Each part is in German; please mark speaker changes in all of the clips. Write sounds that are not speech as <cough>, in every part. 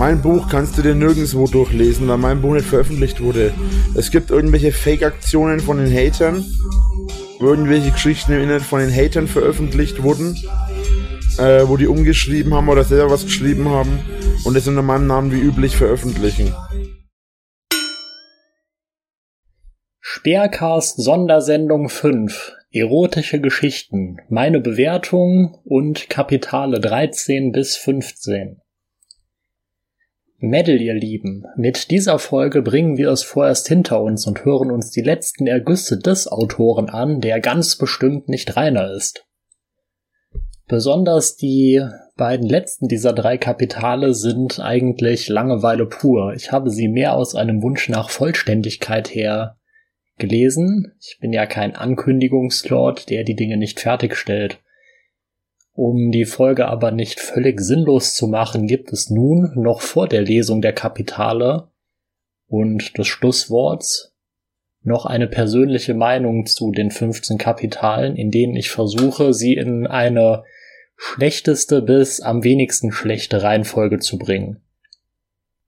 Speaker 1: Mein Buch kannst du dir nirgendwo durchlesen, weil mein Buch nicht veröffentlicht wurde. Es gibt irgendwelche Fake-Aktionen von den Hatern, irgendwelche Geschichten im Internet von den Hatern veröffentlicht wurden, äh, wo die umgeschrieben haben oder selber was geschrieben haben und es unter meinem Namen wie üblich veröffentlichen.
Speaker 2: Speercast Sondersendung 5 Erotische Geschichten Meine Bewertung und Kapitale 13 bis 15 Mädel, ihr Lieben, mit dieser Folge bringen wir es vorerst hinter uns und hören uns die letzten Ergüsse des Autoren an, der ganz bestimmt nicht reiner ist. Besonders die beiden letzten dieser drei Kapitale sind eigentlich Langeweile pur. Ich habe sie mehr aus einem Wunsch nach Vollständigkeit her gelesen. Ich bin ja kein Ankündigungslord, der die Dinge nicht fertigstellt. Um die Folge aber nicht völlig sinnlos zu machen, gibt es nun noch vor der Lesung der Kapitale und des Schlussworts noch eine persönliche Meinung zu den 15 Kapitalen, in denen ich versuche, sie in eine schlechteste bis am wenigsten schlechte Reihenfolge zu bringen.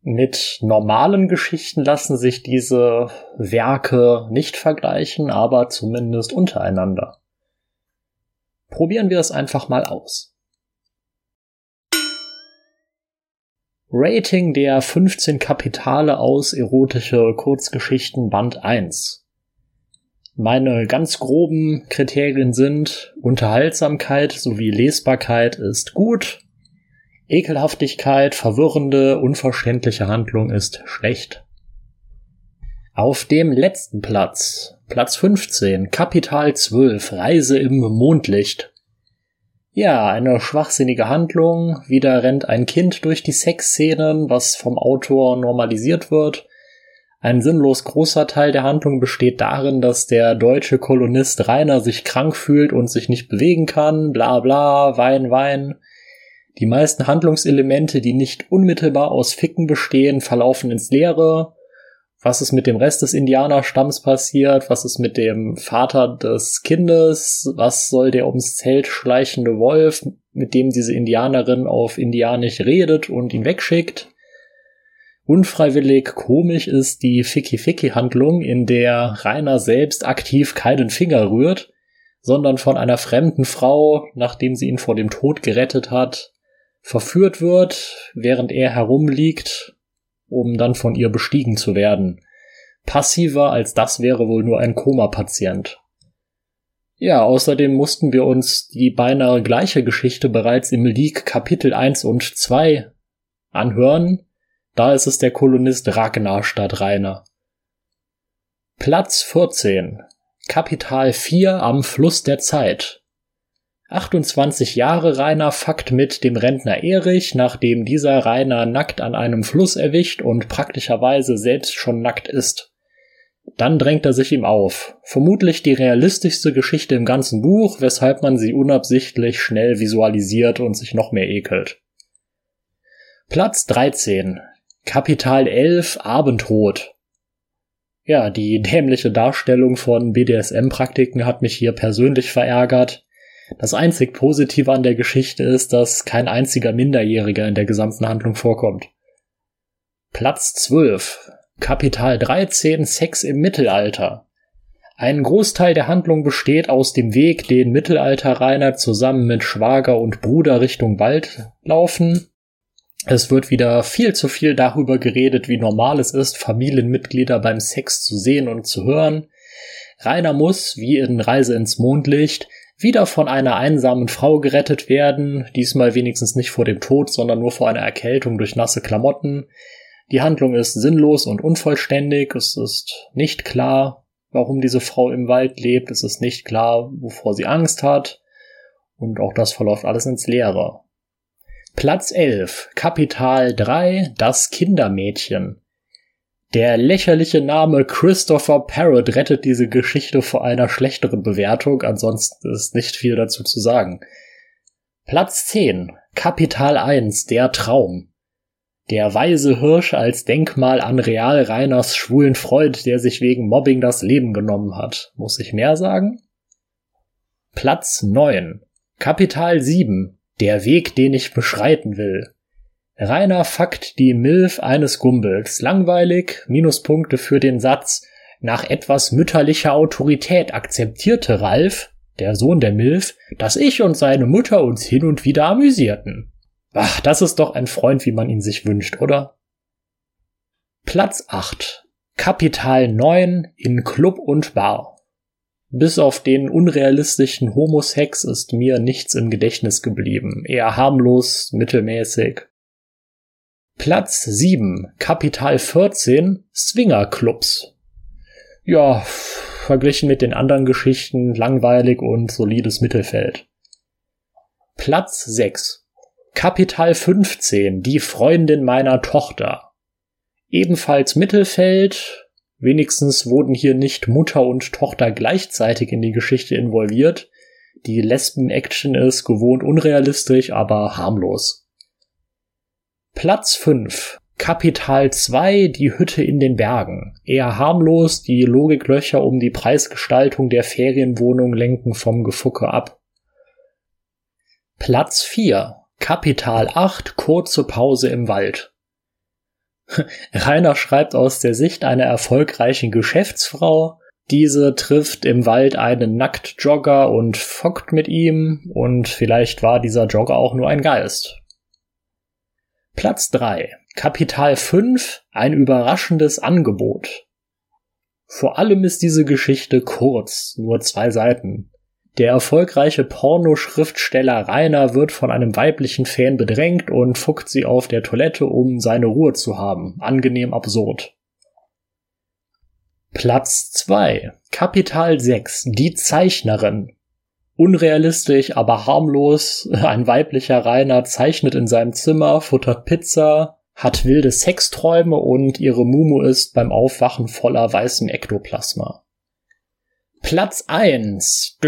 Speaker 2: Mit normalen Geschichten lassen sich diese Werke nicht vergleichen, aber zumindest untereinander. Probieren wir es einfach mal aus. Rating der 15 Kapitale aus erotische Kurzgeschichten Band 1. Meine ganz groben Kriterien sind Unterhaltsamkeit sowie Lesbarkeit ist gut, Ekelhaftigkeit, verwirrende, unverständliche Handlung ist schlecht. Auf dem letzten Platz Platz 15, Kapital 12, Reise im Mondlicht. Ja, eine schwachsinnige Handlung. Wieder rennt ein Kind durch die Sexszenen, was vom Autor normalisiert wird. Ein sinnlos großer Teil der Handlung besteht darin, dass der deutsche Kolonist Rainer sich krank fühlt und sich nicht bewegen kann, bla bla, Wein, Wein. Die meisten Handlungselemente, die nicht unmittelbar aus Ficken bestehen, verlaufen ins Leere. Was ist mit dem Rest des Indianerstamms passiert, was ist mit dem Vater des Kindes, was soll der ums Zelt schleichende Wolf, mit dem diese Indianerin auf Indianisch redet und ihn wegschickt. Unfreiwillig komisch ist die Ficky-Ficky-Handlung, in der Rainer selbst aktiv keinen Finger rührt, sondern von einer fremden Frau, nachdem sie ihn vor dem Tod gerettet hat, verführt wird, während er herumliegt um dann von ihr bestiegen zu werden. Passiver als das wäre wohl nur ein Koma-Patient. Ja, außerdem mussten wir uns die beinahe gleiche Geschichte bereits im League Kapitel 1 und 2 anhören. Da ist es der Kolonist Ragnar statt Rainer. Platz 14. Kapital 4 am Fluss der Zeit. 28 Jahre Rainer fuckt mit dem Rentner Erich, nachdem dieser Rainer nackt an einem Fluss erwischt und praktischerweise selbst schon nackt ist. Dann drängt er sich ihm auf. Vermutlich die realistischste Geschichte im ganzen Buch, weshalb man sie unabsichtlich schnell visualisiert und sich noch mehr ekelt. Platz 13. Kapital 11 Abendrot. Ja, die dämliche Darstellung von BDSM-Praktiken hat mich hier persönlich verärgert. Das einzig Positive an der Geschichte ist, dass kein einziger Minderjähriger in der gesamten Handlung vorkommt. Platz 12. Kapital 13 Sex im Mittelalter. Ein Großteil der Handlung besteht aus dem Weg, den Mittelalter-Rainer zusammen mit Schwager und Bruder Richtung Wald laufen. Es wird wieder viel zu viel darüber geredet, wie normal es ist, Familienmitglieder beim Sex zu sehen und zu hören. Rainer muss, wie in Reise ins Mondlicht, wieder von einer einsamen Frau gerettet werden, diesmal wenigstens nicht vor dem Tod, sondern nur vor einer Erkältung durch nasse Klamotten. Die Handlung ist sinnlos und unvollständig, es ist nicht klar, warum diese Frau im Wald lebt, es ist nicht klar, wovor sie Angst hat, und auch das verläuft alles ins Leere. Platz 11, Kapital 3, das Kindermädchen. Der lächerliche Name Christopher Parrott rettet diese Geschichte vor einer schlechteren Bewertung, ansonsten ist nicht viel dazu zu sagen. Platz 10. Kapital 1. Der Traum. Der weise Hirsch als Denkmal an Real Reiners schwulen Freund, der sich wegen Mobbing das Leben genommen hat. Muss ich mehr sagen? Platz 9. Kapital 7. Der Weg, den ich beschreiten will. Reiner Fakt die Milf eines Gumbels. Langweilig. Minuspunkte für den Satz. Nach etwas mütterlicher Autorität akzeptierte Ralf, der Sohn der Milf, dass ich und seine Mutter uns hin und wieder amüsierten. Ach, das ist doch ein Freund, wie man ihn sich wünscht, oder? Platz 8. Kapital 9 in Club und Bar. Bis auf den unrealistischen Homosex ist mir nichts im Gedächtnis geblieben. Eher harmlos, mittelmäßig. Platz 7. Kapital 14. Swingerclubs. Ja, verglichen mit den anderen Geschichten langweilig und solides Mittelfeld. Platz 6. Kapital 15. Die Freundin meiner Tochter. Ebenfalls Mittelfeld. Wenigstens wurden hier nicht Mutter und Tochter gleichzeitig in die Geschichte involviert. Die Lesben-Action ist gewohnt unrealistisch, aber harmlos. Platz 5. Kapital 2, die Hütte in den Bergen. Eher harmlos, die Logiklöcher um die Preisgestaltung der Ferienwohnung lenken vom Gefucke ab. Platz 4. Kapital 8, kurze Pause im Wald. <laughs> Rainer schreibt aus der Sicht einer erfolgreichen Geschäftsfrau. Diese trifft im Wald einen Nacktjogger und fockt mit ihm, und vielleicht war dieser Jogger auch nur ein Geist. Platz 3. Kapital 5. Ein überraschendes Angebot. Vor allem ist diese Geschichte kurz, nur zwei Seiten. Der erfolgreiche Pornoschriftsteller Rainer wird von einem weiblichen Fan bedrängt und fuckt sie auf der Toilette, um seine Ruhe zu haben. Angenehm absurd. Platz 2. Kapital 6. Die Zeichnerin unrealistisch, aber harmlos. <laughs> Ein weiblicher Rainer zeichnet in seinem Zimmer, futtert Pizza, hat wilde Sexträume und ihre Mumu ist beim Aufwachen voller weißem Ektoplasma. Platz 1.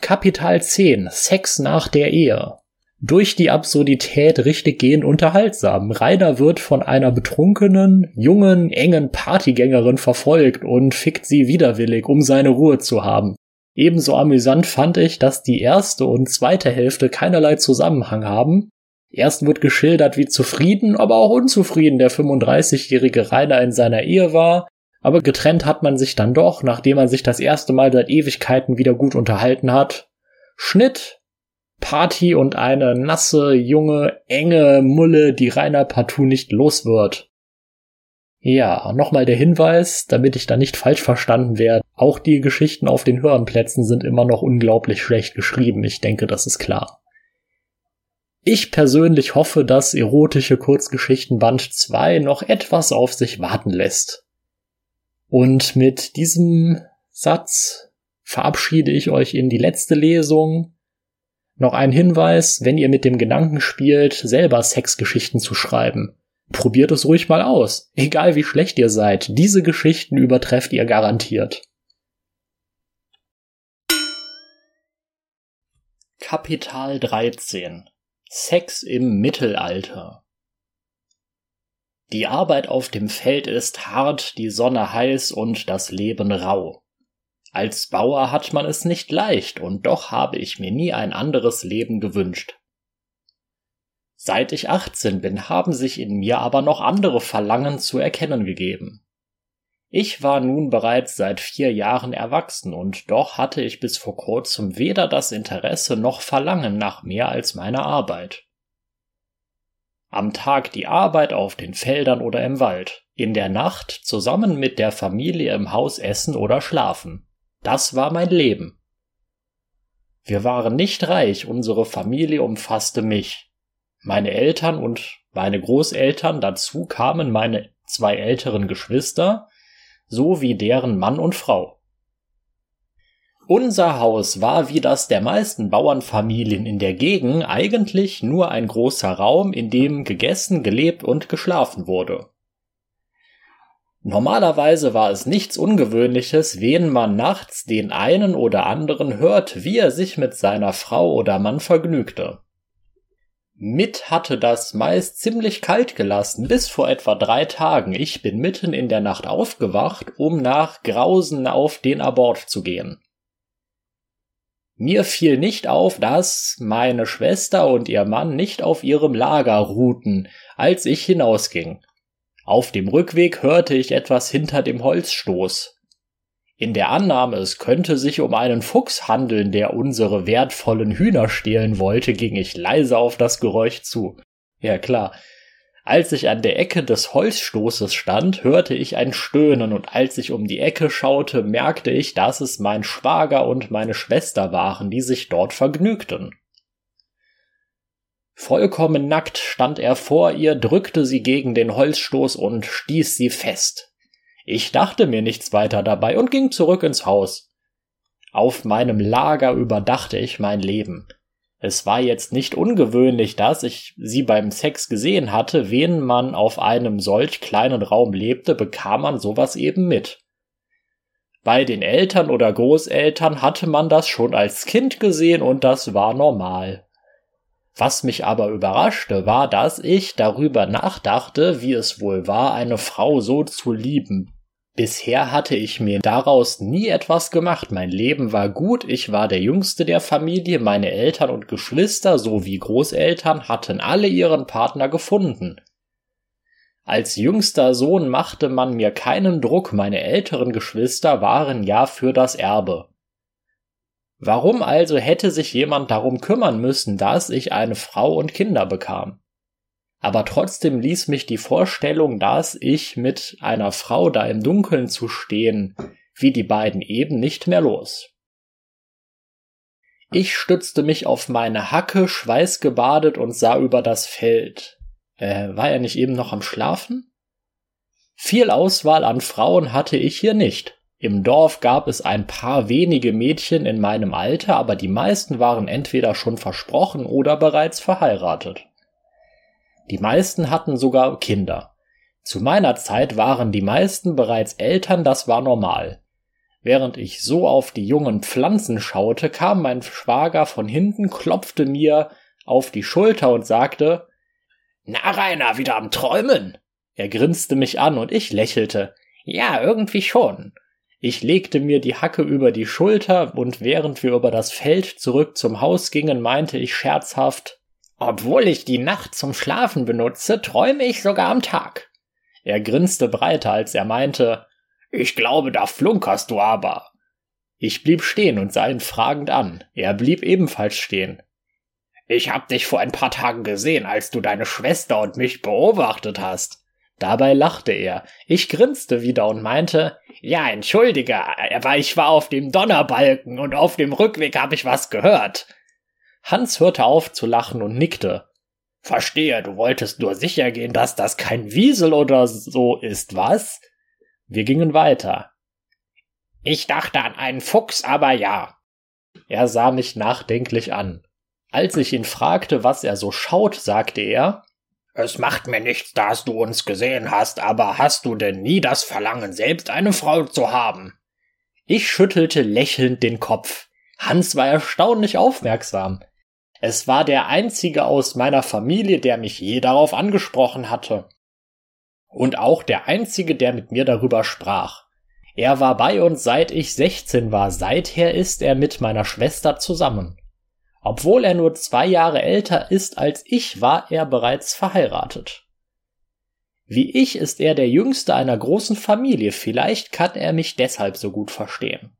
Speaker 2: Kapital 10. Sex nach der Ehe. Durch die Absurdität richtig gehend unterhaltsam. Rainer wird von einer betrunkenen, jungen, engen Partygängerin verfolgt und fickt sie widerwillig, um seine Ruhe zu haben. Ebenso amüsant fand ich, dass die erste und zweite Hälfte keinerlei Zusammenhang haben. Erst wird geschildert, wie zufrieden, aber auch unzufrieden der 35-jährige Rainer in seiner Ehe war, aber getrennt hat man sich dann doch, nachdem man sich das erste Mal seit Ewigkeiten wieder gut unterhalten hat. Schnitt, Party und eine nasse, junge, enge Mulle, die Rainer partout nicht los wird. Ja, nochmal der Hinweis, damit ich da nicht falsch verstanden werde. Auch die Geschichten auf den Hörenplätzen sind immer noch unglaublich schlecht geschrieben. Ich denke, das ist klar. Ich persönlich hoffe, dass erotische Kurzgeschichten Band 2 noch etwas auf sich warten lässt. Und mit diesem Satz verabschiede ich euch in die letzte Lesung. Noch ein Hinweis, wenn ihr mit dem Gedanken spielt, selber Sexgeschichten zu schreiben probiert es ruhig mal aus. Egal wie schlecht ihr seid, diese Geschichten übertrefft ihr garantiert. Kapital 13 Sex im Mittelalter Die Arbeit auf dem Feld ist hart, die Sonne heiß und das Leben rau. Als Bauer hat man es nicht leicht, und doch habe ich mir nie ein anderes Leben gewünscht. Seit ich 18 bin, haben sich in mir aber noch andere Verlangen zu erkennen gegeben. Ich war nun bereits seit vier Jahren erwachsen und doch hatte ich bis vor kurzem weder das Interesse noch Verlangen nach mehr als meiner Arbeit. Am Tag die Arbeit auf den Feldern oder im Wald, in der Nacht zusammen mit der Familie im Haus essen oder schlafen. Das war mein Leben. Wir waren nicht reich, unsere Familie umfasste mich, meine Eltern und meine Großeltern, dazu kamen meine zwei älteren Geschwister sowie deren Mann und Frau. Unser Haus war wie das der meisten Bauernfamilien in der Gegend eigentlich nur ein großer Raum, in dem gegessen, gelebt und geschlafen wurde. Normalerweise war es nichts Ungewöhnliches, wen man nachts den einen oder anderen hört, wie er sich mit seiner Frau oder Mann vergnügte. Mit hatte das meist ziemlich kalt gelassen, bis vor etwa drei Tagen. Ich bin mitten in der Nacht aufgewacht, um nach Grausen auf den Abort zu gehen. Mir fiel nicht auf, dass meine Schwester und ihr Mann nicht auf ihrem Lager ruhten, als ich hinausging. Auf dem Rückweg hörte ich etwas hinter dem Holzstoß. In der Annahme, es könnte sich um einen Fuchs handeln, der unsere wertvollen Hühner stehlen wollte, ging ich leise auf das Geräusch zu. Ja klar, als ich an der Ecke des Holzstoßes stand, hörte ich ein Stöhnen, und als ich um die Ecke schaute, merkte ich, dass es mein Schwager und meine Schwester waren, die sich dort vergnügten. Vollkommen nackt stand er vor ihr, drückte sie gegen den Holzstoß und stieß sie fest. Ich dachte mir nichts weiter dabei und ging zurück ins Haus. Auf meinem Lager überdachte ich mein Leben. Es war jetzt nicht ungewöhnlich, dass ich sie beim Sex gesehen hatte, wen man auf einem solch kleinen Raum lebte, bekam man sowas eben mit. Bei den Eltern oder Großeltern hatte man das schon als Kind gesehen und das war normal. Was mich aber überraschte, war, dass ich darüber nachdachte, wie es wohl war, eine Frau so zu lieben, Bisher hatte ich mir daraus nie etwas gemacht. Mein Leben war gut, ich war der Jüngste der Familie, meine Eltern und Geschwister sowie Großeltern hatten alle ihren Partner gefunden. Als jüngster Sohn machte man mir keinen Druck, meine älteren Geschwister waren ja für das Erbe. Warum also hätte sich jemand darum kümmern müssen, dass ich eine Frau und Kinder bekam? Aber trotzdem ließ mich die Vorstellung, dass ich mit einer Frau da im Dunkeln zu stehen, wie die beiden eben nicht mehr los. Ich stützte mich auf meine Hacke, schweißgebadet und sah über das Feld. Äh, war er nicht eben noch am Schlafen? Viel Auswahl an Frauen hatte ich hier nicht. Im Dorf gab es ein paar wenige Mädchen in meinem Alter, aber die meisten waren entweder schon versprochen oder bereits verheiratet. Die meisten hatten sogar Kinder. Zu meiner Zeit waren die meisten bereits Eltern, das war normal. Während ich so auf die jungen Pflanzen schaute, kam mein Schwager von hinten, klopfte mir auf die Schulter und sagte Na, Rainer, wieder am Träumen. Er grinste mich an und ich lächelte. Ja, irgendwie schon. Ich legte mir die Hacke über die Schulter und während wir über das Feld zurück zum Haus gingen, meinte ich scherzhaft obwohl ich die Nacht zum Schlafen benutze, träume ich sogar am Tag. Er grinste breiter, als er meinte, ich glaube, da flunkerst du aber. Ich blieb stehen und sah ihn fragend an. Er blieb ebenfalls stehen. Ich hab dich vor ein paar Tagen gesehen, als du deine Schwester und mich beobachtet hast. Dabei lachte er. Ich grinste wieder und meinte, ja, entschuldige, aber ich war auf dem Donnerbalken und auf dem Rückweg habe ich was gehört. Hans hörte auf zu lachen und nickte. Verstehe, du wolltest nur sicher gehen, dass das kein Wiesel oder so ist, was? Wir gingen weiter. Ich dachte an einen Fuchs, aber ja. Er sah mich nachdenklich an. Als ich ihn fragte, was er so schaut, sagte er, es macht mir nichts, dass du uns gesehen hast, aber hast du denn nie das Verlangen, selbst eine Frau zu haben? Ich schüttelte lächelnd den Kopf. Hans war erstaunlich aufmerksam. Es war der einzige aus meiner Familie, der mich je darauf angesprochen hatte. Und auch der einzige, der mit mir darüber sprach. Er war bei uns seit ich 16 war, seither ist er mit meiner Schwester zusammen. Obwohl er nur zwei Jahre älter ist als ich, war er bereits verheiratet. Wie ich ist er der jüngste einer großen Familie, vielleicht kann er mich deshalb so gut verstehen.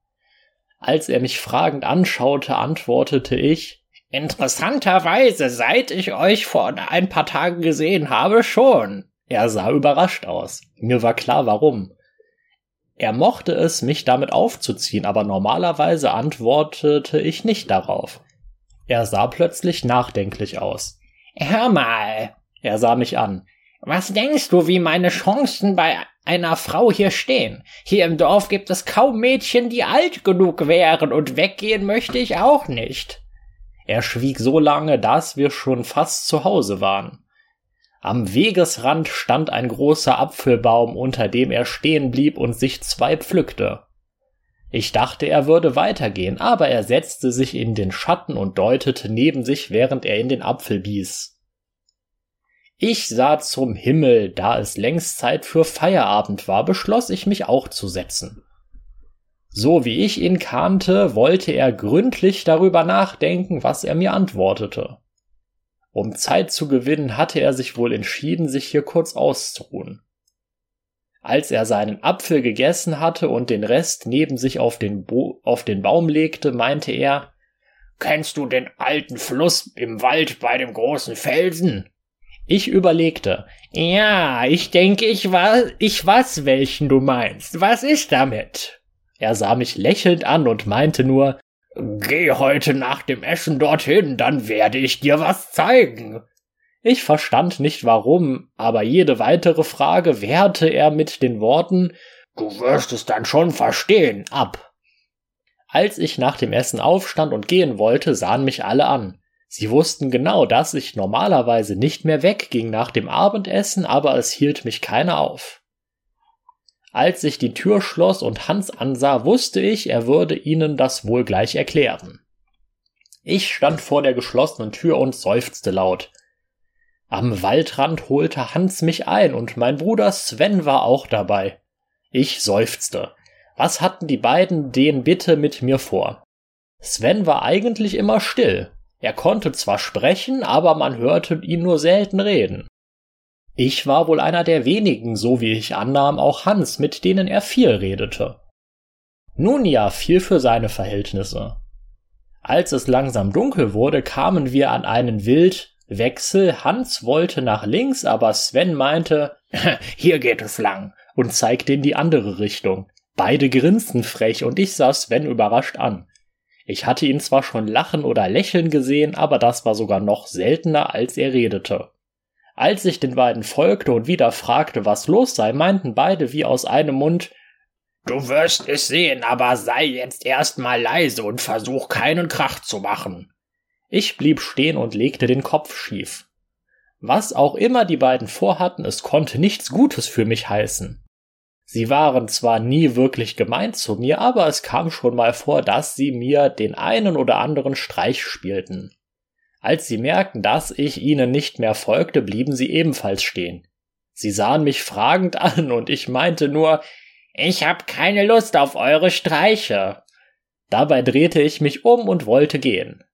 Speaker 2: Als er mich fragend anschaute, antwortete ich, Interessanterweise, seit ich euch vor ein paar Tagen gesehen habe, schon. Er sah überrascht aus. Mir war klar, warum. Er mochte es, mich damit aufzuziehen, aber normalerweise antwortete ich nicht darauf. Er sah plötzlich nachdenklich aus. Hör mal, er sah mich an. Was denkst du, wie meine Chancen bei einer Frau hier stehen? Hier im Dorf gibt es kaum Mädchen, die alt genug wären, und weggehen möchte ich auch nicht. Er schwieg so lange, dass wir schon fast zu Hause waren. Am Wegesrand stand ein großer Apfelbaum, unter dem er stehen blieb und sich zwei pflückte. Ich dachte, er würde weitergehen, aber er setzte sich in den Schatten und deutete neben sich, während er in den Apfel biss. Ich sah zum Himmel, da es längst Zeit für Feierabend war, beschloss ich mich auch zu setzen. So wie ich ihn kannte, wollte er gründlich darüber nachdenken, was er mir antwortete. Um Zeit zu gewinnen, hatte er sich wohl entschieden, sich hier kurz auszuruhen. Als er seinen Apfel gegessen hatte und den Rest neben sich auf den, Bo auf den Baum legte, meinte er, Kennst du den alten Fluss im Wald bei dem großen Felsen? Ich überlegte. Ja, ich denke, ich war, ich weiß, welchen du meinst. Was ist damit? Er sah mich lächelnd an und meinte nur, Geh heute nach dem Essen dorthin, dann werde ich dir was zeigen. Ich verstand nicht warum, aber jede weitere Frage wehrte er mit den Worten Du wirst es dann schon verstehen ab. Als ich nach dem Essen aufstand und gehen wollte, sahen mich alle an. Sie wussten genau, dass ich normalerweise nicht mehr wegging nach dem Abendessen, aber es hielt mich keiner auf. Als sich die Tür schloss und Hans ansah, wusste ich, er würde ihnen das wohl gleich erklären. Ich stand vor der geschlossenen Tür und seufzte laut. Am Waldrand holte Hans mich ein und mein Bruder Sven war auch dabei. Ich seufzte. Was hatten die beiden den bitte mit mir vor? Sven war eigentlich immer still, er konnte zwar sprechen, aber man hörte ihn nur selten reden. Ich war wohl einer der wenigen, so wie ich annahm, auch Hans, mit denen er viel redete. Nun ja, viel für seine Verhältnisse. Als es langsam dunkel wurde, kamen wir an einen Wildwechsel. Hans wollte nach links, aber Sven meinte, <laughs> hier geht es lang, und zeigte in die andere Richtung. Beide grinsten frech, und ich sah Sven überrascht an. Ich hatte ihn zwar schon lachen oder lächeln gesehen, aber das war sogar noch seltener, als er redete. Als ich den beiden folgte und wieder fragte, was los sei, meinten beide wie aus einem Mund Du wirst es sehen, aber sei jetzt erstmal leise und versuch keinen Krach zu machen. Ich blieb stehen und legte den Kopf schief. Was auch immer die beiden vorhatten, es konnte nichts Gutes für mich heißen. Sie waren zwar nie wirklich gemeint zu mir, aber es kam schon mal vor, dass sie mir den einen oder anderen Streich spielten. Als sie merkten, dass ich ihnen nicht mehr folgte, blieben sie ebenfalls stehen. Sie sahen mich fragend <laughs> an und ich meinte nur, ich hab keine Lust auf eure Streiche. Dabei drehte ich mich um und wollte gehen.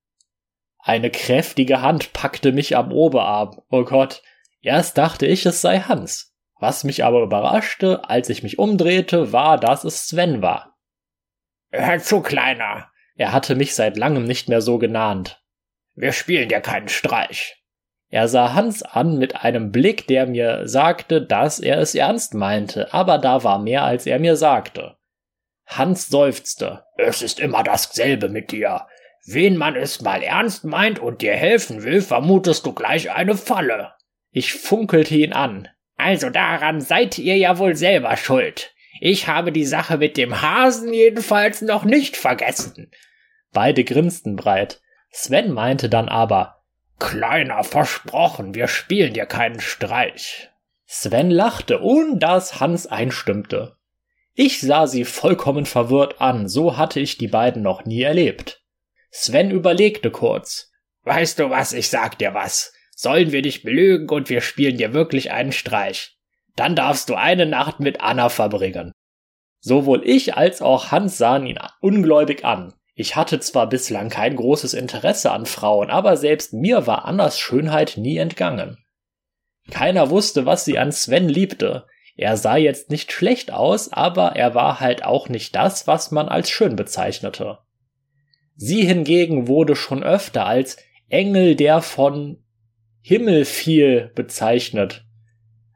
Speaker 2: Eine kräftige Hand packte mich am Oberarm. Oh Gott, erst dachte ich, es sei Hans. Was mich aber überraschte, als ich mich umdrehte, war, dass es Sven war. Hör zu, Kleiner. Er hatte mich seit langem nicht mehr so genannt. Wir spielen dir keinen Streich. Er sah Hans an mit einem Blick, der mir sagte, dass er es ernst meinte, aber da war mehr, als er mir sagte. Hans seufzte. Es ist immer dasselbe mit dir. Wen man es mal ernst meint und dir helfen will, vermutest du gleich eine Falle. Ich funkelte ihn an. Also daran seid ihr ja wohl selber schuld. Ich habe die Sache mit dem Hasen jedenfalls noch nicht vergessen. Beide grinsten breit. Sven meinte dann aber, Kleiner, versprochen, wir spielen dir keinen Streich. Sven lachte und dass Hans einstimmte. Ich sah sie vollkommen verwirrt an, so hatte ich die beiden noch nie erlebt. Sven überlegte kurz. Weißt du was, ich sag dir was sollen wir dich belügen und wir spielen dir wirklich einen Streich. Dann darfst du eine Nacht mit Anna verbringen. Sowohl ich als auch Hans sahen ihn ungläubig an. Ich hatte zwar bislang kein großes Interesse an Frauen, aber selbst mir war Annas Schönheit nie entgangen. Keiner wusste, was sie an Sven liebte. Er sah jetzt nicht schlecht aus, aber er war halt auch nicht das, was man als schön bezeichnete. Sie hingegen wurde schon öfter als Engel der von Himmel fiel bezeichnet.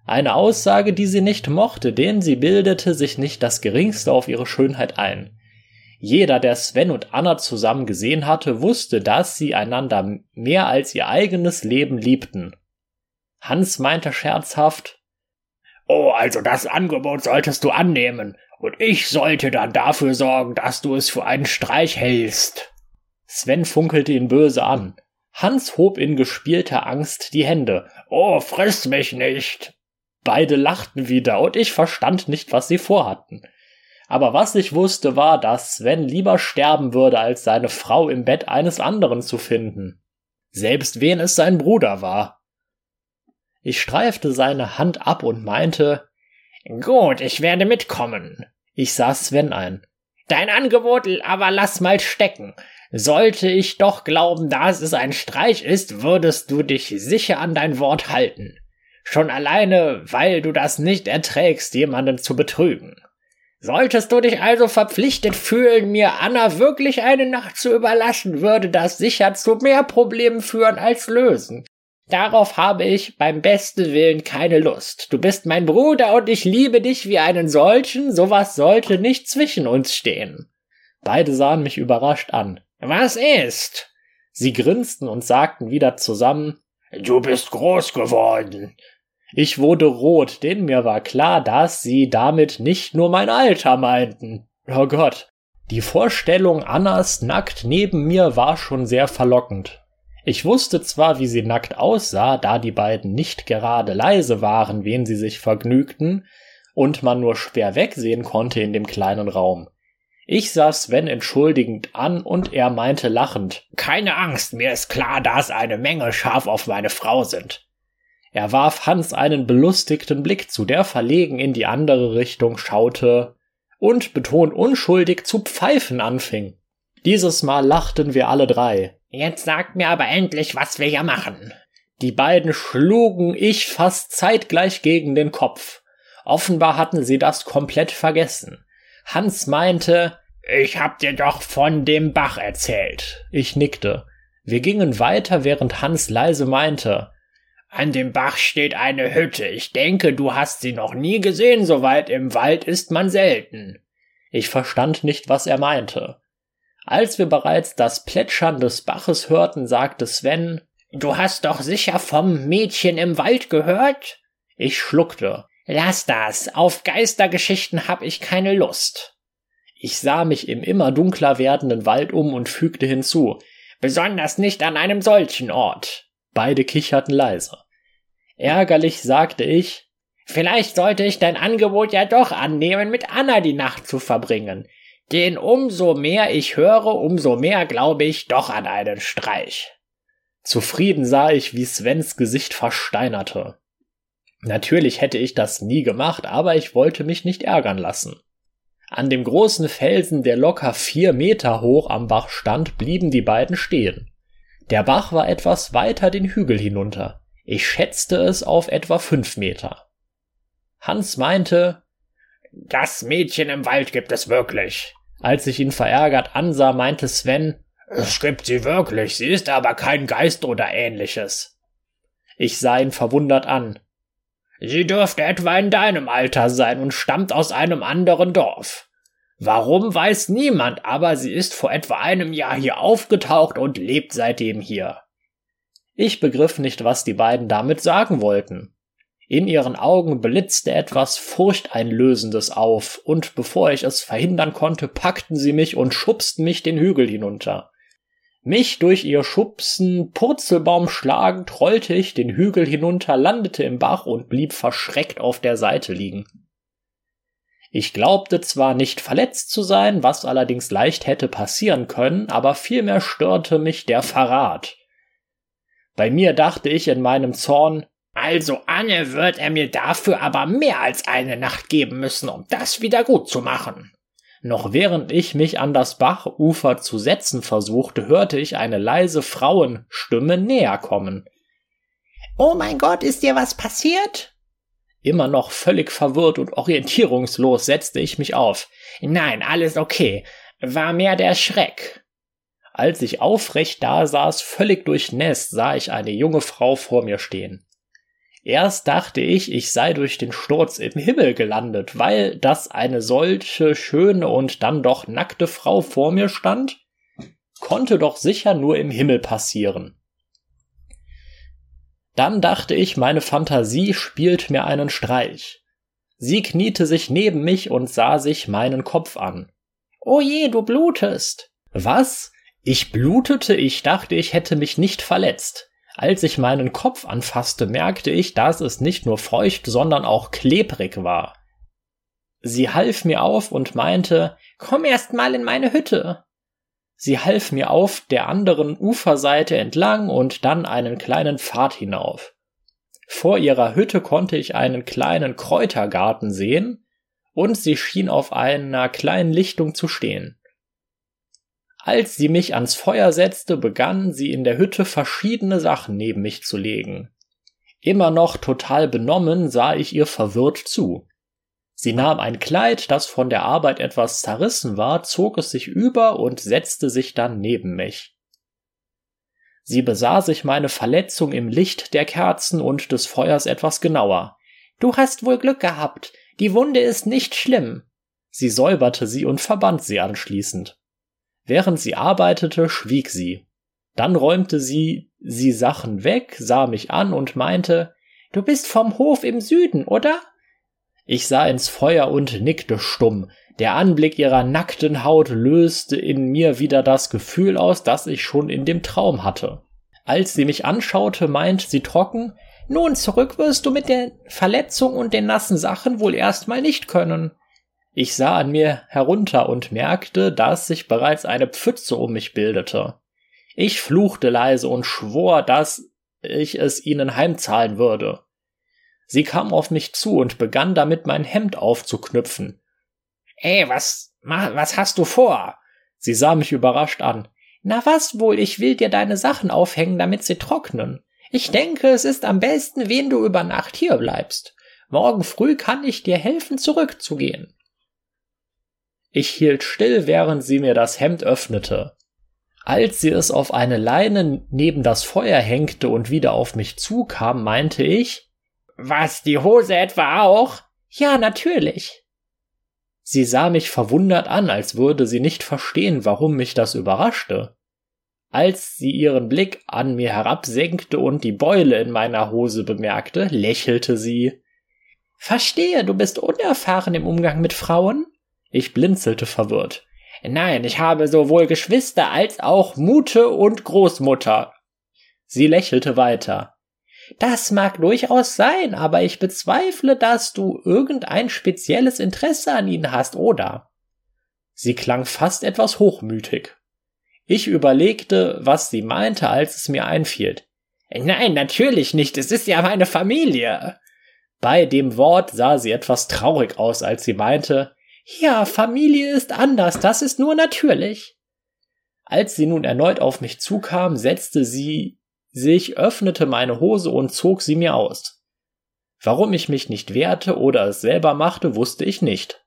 Speaker 2: Eine Aussage, die sie nicht mochte, denn sie bildete sich nicht das geringste auf ihre Schönheit ein. Jeder, der Sven und Anna zusammen gesehen hatte, wusste, dass sie einander mehr als ihr eigenes Leben liebten. Hans meinte scherzhaft, Oh, also das Angebot solltest du annehmen, und ich sollte dann dafür sorgen, dass du es für einen Streich hältst. Sven funkelte ihn böse an. Hans hob in gespielter Angst die Hände. Oh, friss mich nicht! Beide lachten wieder, und ich verstand nicht, was sie vorhatten. Aber was ich wusste, war, dass Sven lieber sterben würde, als seine Frau im Bett eines anderen zu finden. Selbst wenn es sein Bruder war. Ich streifte seine Hand ab und meinte, Gut, ich werde mitkommen. Ich sah Sven ein. Dein Angebot aber lass mal stecken. Sollte ich doch glauben, dass es ein Streich ist, würdest du dich sicher an dein Wort halten. Schon alleine, weil du das nicht erträgst, jemanden zu betrügen. Solltest du dich also verpflichtet fühlen, mir Anna wirklich eine Nacht zu überlassen, würde das sicher zu mehr Problemen führen als lösen. Darauf habe ich beim besten Willen keine Lust. Du bist mein Bruder und ich liebe dich wie einen solchen, sowas sollte nicht zwischen uns stehen. Beide sahen mich überrascht an. Was ist? Sie grinsten und sagten wieder zusammen Du bist groß geworden. Ich wurde rot, denn mir war klar, dass sie damit nicht nur mein Alter meinten. Oh Gott. Die Vorstellung Annas nackt neben mir war schon sehr verlockend. Ich wusste zwar, wie sie nackt aussah, da die beiden nicht gerade leise waren, wen sie sich vergnügten, und man nur schwer wegsehen konnte in dem kleinen Raum. Ich sah Sven entschuldigend an und er meinte lachend, keine Angst, mir ist klar, dass eine Menge scharf auf meine Frau sind. Er warf Hans einen belustigten Blick zu, der verlegen in die andere Richtung schaute und betont unschuldig zu pfeifen anfing. Dieses Mal lachten wir alle drei. Jetzt sagt mir aber endlich, was wir hier machen. Die beiden schlugen ich fast zeitgleich gegen den Kopf. Offenbar hatten sie das komplett vergessen. Hans meinte, ich hab dir doch von dem Bach erzählt. Ich nickte. Wir gingen weiter, während Hans leise meinte, an dem Bach steht eine Hütte. Ich denke, du hast sie noch nie gesehen, so weit im Wald ist man selten. Ich verstand nicht, was er meinte. Als wir bereits das Plätschern des Baches hörten, sagte Sven, Du hast doch sicher vom Mädchen im Wald gehört? Ich schluckte. Lass das, auf Geistergeschichten hab ich keine Lust. Ich sah mich im immer dunkler werdenden Wald um und fügte hinzu, besonders nicht an einem solchen Ort. Beide kicherten leise. Ärgerlich sagte ich, vielleicht sollte ich dein Angebot ja doch annehmen, mit Anna die Nacht zu verbringen. Denn umso mehr ich höre, umso mehr glaube ich doch an einen Streich. Zufrieden sah ich, wie Svens Gesicht versteinerte. Natürlich hätte ich das nie gemacht, aber ich wollte mich nicht ärgern lassen. An dem großen Felsen, der locker vier Meter hoch am Bach stand, blieben die beiden stehen. Der Bach war etwas weiter den Hügel hinunter. Ich schätzte es auf etwa fünf Meter. Hans meinte, das Mädchen im Wald gibt es wirklich. Als ich ihn verärgert ansah, meinte Sven, es gibt sie wirklich, sie ist aber kein Geist oder ähnliches. Ich sah ihn verwundert an. Sie dürfte etwa in deinem Alter sein und stammt aus einem anderen Dorf. Warum weiß niemand, aber sie ist vor etwa einem Jahr hier aufgetaucht und lebt seitdem hier. Ich begriff nicht, was die beiden damit sagen wollten. In ihren Augen blitzte etwas Furchteinlösendes auf, und bevor ich es verhindern konnte, packten sie mich und schubsten mich den Hügel hinunter. Mich durch ihr Schubsen Purzelbaum schlagend rollte ich den Hügel hinunter, landete im Bach und blieb verschreckt auf der Seite liegen. Ich glaubte zwar nicht verletzt zu sein, was allerdings leicht hätte passieren können, aber vielmehr störte mich der Verrat. Bei mir dachte ich in meinem Zorn, also Anne wird er mir dafür aber mehr als eine Nacht geben müssen, um das wieder gut zu machen. Noch während ich mich an das Bachufer zu setzen versuchte, hörte ich eine leise Frauenstimme näher kommen. Oh mein Gott, ist dir was passiert? Immer noch völlig verwirrt und orientierungslos setzte ich mich auf. Nein, alles okay. War mehr der Schreck. Als ich aufrecht dasaß, völlig durchnässt, sah ich eine junge Frau vor mir stehen. Erst dachte ich, ich sei durch den Sturz im Himmel gelandet, weil das eine solche schöne und dann doch nackte Frau vor mir stand, konnte doch sicher nur im Himmel passieren. Dann dachte ich, meine Fantasie spielt mir einen Streich. Sie kniete sich neben mich und sah sich meinen Kopf an. Oh je, du blutest. Was? Ich blutete, ich dachte, ich hätte mich nicht verletzt. Als ich meinen Kopf anfasste, merkte ich, dass es nicht nur feucht, sondern auch klebrig war. Sie half mir auf und meinte, komm erst mal in meine Hütte. Sie half mir auf der anderen Uferseite entlang und dann einen kleinen Pfad hinauf. Vor ihrer Hütte konnte ich einen kleinen Kräutergarten sehen, und sie schien auf einer kleinen Lichtung zu stehen. Als sie mich ans Feuer setzte, begann sie in der Hütte verschiedene Sachen neben mich zu legen. Immer noch total benommen sah ich ihr verwirrt zu. Sie nahm ein Kleid, das von der Arbeit etwas zerrissen war, zog es sich über und setzte sich dann neben mich. Sie besah sich meine Verletzung im Licht der Kerzen und des Feuers etwas genauer. Du hast wohl Glück gehabt. Die Wunde ist nicht schlimm. Sie säuberte sie und verband sie anschließend. Während sie arbeitete, schwieg sie. Dann räumte sie sie Sachen weg, sah mich an und meinte, Du bist vom Hof im Süden, oder? Ich sah ins Feuer und nickte stumm. Der Anblick ihrer nackten Haut löste in mir wieder das Gefühl aus, das ich schon in dem Traum hatte. Als sie mich anschaute, meint sie trocken, nun zurück wirst du mit der Verletzung und den nassen Sachen wohl erstmal nicht können. Ich sah an mir herunter und merkte, dass sich bereits eine Pfütze um mich bildete. Ich fluchte leise und schwor, dass ich es ihnen heimzahlen würde. Sie kam auf mich zu und begann damit mein Hemd aufzuknüpfen. Ey, was, was hast du vor? Sie sah mich überrascht an. Na was wohl, ich will dir deine Sachen aufhängen, damit sie trocknen. Ich denke, es ist am besten, wenn du über Nacht hier bleibst. Morgen früh kann ich dir helfen, zurückzugehen. Ich hielt still, während sie mir das Hemd öffnete. Als sie es auf eine Leine neben das Feuer hängte und wieder auf mich zukam, meinte ich, was, die Hose etwa auch? Ja, natürlich. Sie sah mich verwundert an, als würde sie nicht verstehen, warum mich das überraschte. Als sie ihren Blick an mir herabsenkte und die Beule in meiner Hose bemerkte, lächelte sie. Verstehe, du bist unerfahren im Umgang mit Frauen? Ich blinzelte verwirrt. Nein, ich habe sowohl Geschwister als auch Mute und Großmutter. Sie lächelte weiter. Das mag durchaus sein, aber ich bezweifle, dass du irgendein spezielles Interesse an ihnen hast, oder? Sie klang fast etwas hochmütig. Ich überlegte, was sie meinte, als es mir einfiel. Nein, natürlich nicht, es ist ja meine Familie. Bei dem Wort sah sie etwas traurig aus, als sie meinte, ja, Familie ist anders, das ist nur natürlich. Als sie nun erneut auf mich zukam, setzte sie sich, öffnete meine Hose und zog sie mir aus. Warum ich mich nicht wehrte oder es selber machte, wusste ich nicht.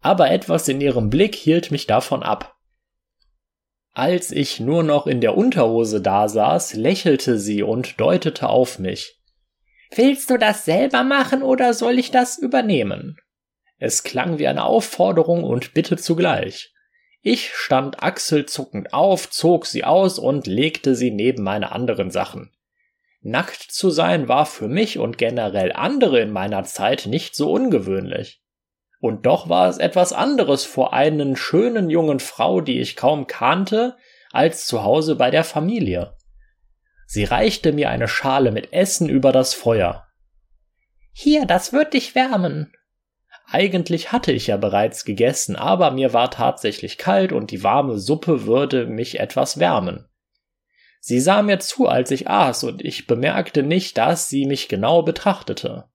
Speaker 2: Aber etwas in ihrem Blick hielt mich davon ab. Als ich nur noch in der Unterhose dasaß, lächelte sie und deutete auf mich. Willst du das selber machen oder soll ich das übernehmen? Es klang wie eine Aufforderung und Bitte zugleich. Ich stand achselzuckend auf, zog sie aus und legte sie neben meine anderen Sachen. Nackt zu sein war für mich und generell andere in meiner Zeit nicht so ungewöhnlich. Und doch war es etwas anderes vor einer schönen jungen Frau, die ich kaum kannte, als zu Hause bei der Familie. Sie reichte mir eine Schale mit Essen über das Feuer. Hier, das wird dich wärmen, eigentlich hatte ich ja bereits gegessen, aber mir war tatsächlich kalt und die warme Suppe würde mich etwas wärmen. Sie sah mir zu, als ich aß, und ich bemerkte nicht, dass sie mich genau betrachtete.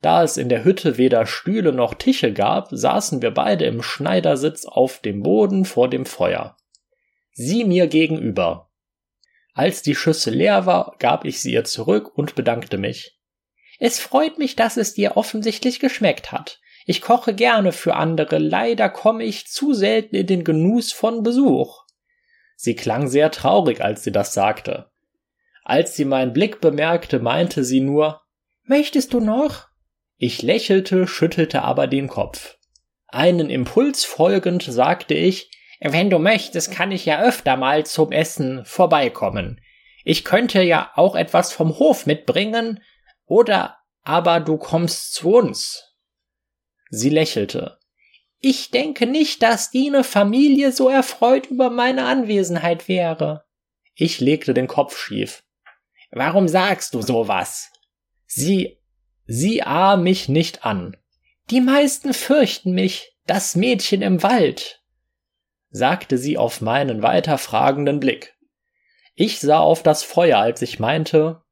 Speaker 2: Da es in der Hütte weder Stühle noch Tische gab, saßen wir beide im Schneidersitz auf dem Boden vor dem Feuer. Sie mir gegenüber. Als die Schüssel leer war, gab ich sie ihr zurück und bedankte mich. Es freut mich, dass es dir offensichtlich geschmeckt hat. Ich koche gerne für andere, leider komme ich zu selten in den Genuss von Besuch. Sie klang sehr traurig, als sie das sagte. Als sie meinen Blick bemerkte, meinte sie nur Möchtest du noch? Ich lächelte, schüttelte aber den Kopf. Einen Impuls folgend sagte ich Wenn du möchtest, kann ich ja öfter mal zum Essen vorbeikommen. Ich könnte ja auch etwas vom Hof mitbringen, oder aber du kommst zu uns. Sie lächelte. Ich denke nicht, dass Dine Familie so erfreut über meine Anwesenheit wäre. Ich legte den Kopf schief. Warum sagst du sowas? Sie, sie ah mich nicht an. Die meisten fürchten mich, das Mädchen im Wald, sagte sie auf meinen weiter fragenden Blick. Ich sah auf das Feuer, als ich meinte,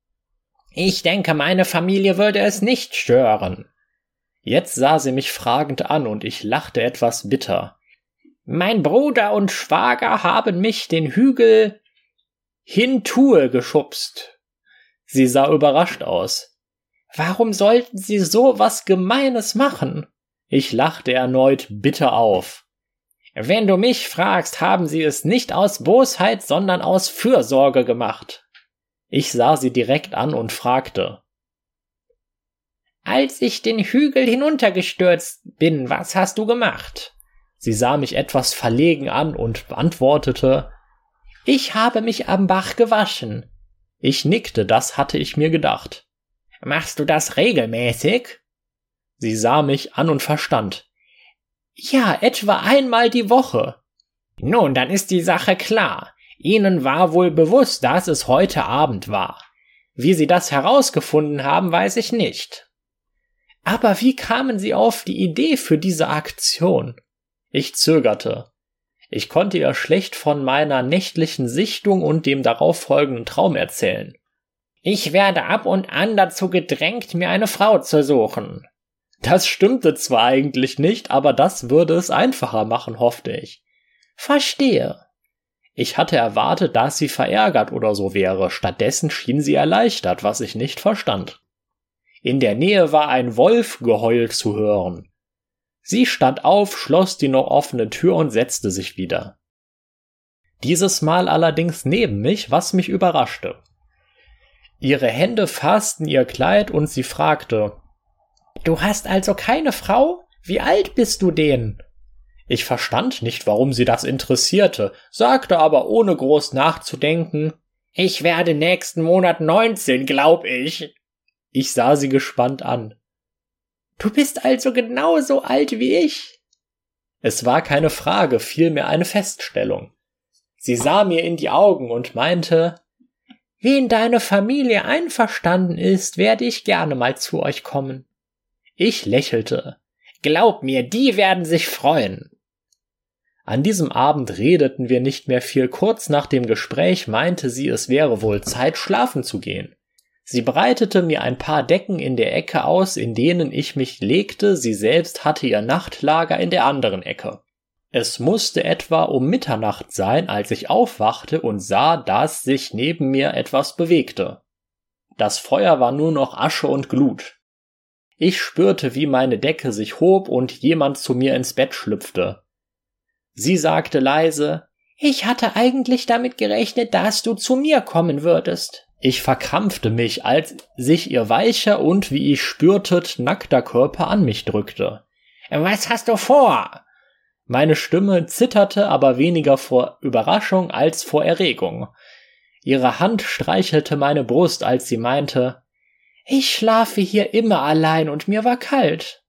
Speaker 2: ich denke, meine Familie würde es nicht stören. Jetzt sah sie mich fragend an und ich lachte etwas bitter. Mein Bruder und Schwager haben mich den Hügel hintue geschubst. Sie sah überrascht aus. Warum sollten Sie so was Gemeines machen? Ich lachte erneut bitter auf. Wenn du mich fragst, haben sie es nicht aus Bosheit, sondern aus Fürsorge gemacht. Ich sah sie direkt an und fragte. Als ich den Hügel hinuntergestürzt bin, was hast du gemacht? Sie sah mich etwas verlegen an und beantwortete Ich habe mich am Bach gewaschen. Ich nickte, das hatte ich mir gedacht. Machst du das regelmäßig? Sie sah mich an und verstand. Ja, etwa einmal die Woche. Nun, dann ist die Sache klar. Ihnen war wohl bewusst, dass es heute Abend war. Wie Sie das herausgefunden haben, weiß ich nicht. Aber wie kamen Sie auf die Idee für diese Aktion? Ich zögerte. Ich konnte ihr schlecht von meiner nächtlichen Sichtung und dem darauf folgenden Traum erzählen. Ich werde ab und an dazu gedrängt, mir eine Frau zu suchen. Das stimmte zwar eigentlich nicht, aber das würde es einfacher machen, hoffte ich. Verstehe. Ich hatte erwartet, dass sie verärgert oder so wäre, stattdessen schien sie erleichtert, was ich nicht verstand. In der Nähe war ein Wolfgeheul zu hören. Sie stand auf, schloss die noch offene Tür und setzte sich wieder. Dieses Mal allerdings neben mich, was mich überraschte. Ihre Hände fassten ihr Kleid und sie fragte, Du hast also keine Frau? Wie alt bist du denn? Ich verstand nicht, warum sie das interessierte, sagte aber ohne groß nachzudenken, ich werde nächsten Monat neunzehn, glaub ich. Ich sah sie gespannt an. Du bist also genauso alt wie ich? Es war keine Frage, vielmehr eine Feststellung. Sie sah mir in die Augen und meinte, Wen deine Familie einverstanden ist, werde ich gerne mal zu euch kommen. Ich lächelte. Glaub mir, die werden sich freuen. An diesem Abend redeten wir nicht mehr viel. Kurz nach dem Gespräch meinte sie, es wäre wohl Zeit, schlafen zu gehen. Sie breitete mir ein paar Decken in der Ecke aus, in denen ich mich legte, sie selbst hatte ihr Nachtlager in der anderen Ecke. Es musste etwa um Mitternacht sein, als ich aufwachte und sah, dass sich neben mir etwas bewegte. Das Feuer war nur noch Asche und Glut. Ich spürte, wie meine Decke sich hob und jemand zu mir ins Bett schlüpfte. Sie sagte leise, ich hatte eigentlich damit gerechnet, dass du zu mir kommen würdest. Ich verkrampfte mich, als sich ihr weicher und, wie ich spürte, nackter Körper an mich drückte. Was hast du vor? Meine Stimme zitterte aber weniger vor Überraschung als vor Erregung. Ihre Hand streichelte meine Brust, als sie meinte, ich schlafe hier immer allein und mir war kalt.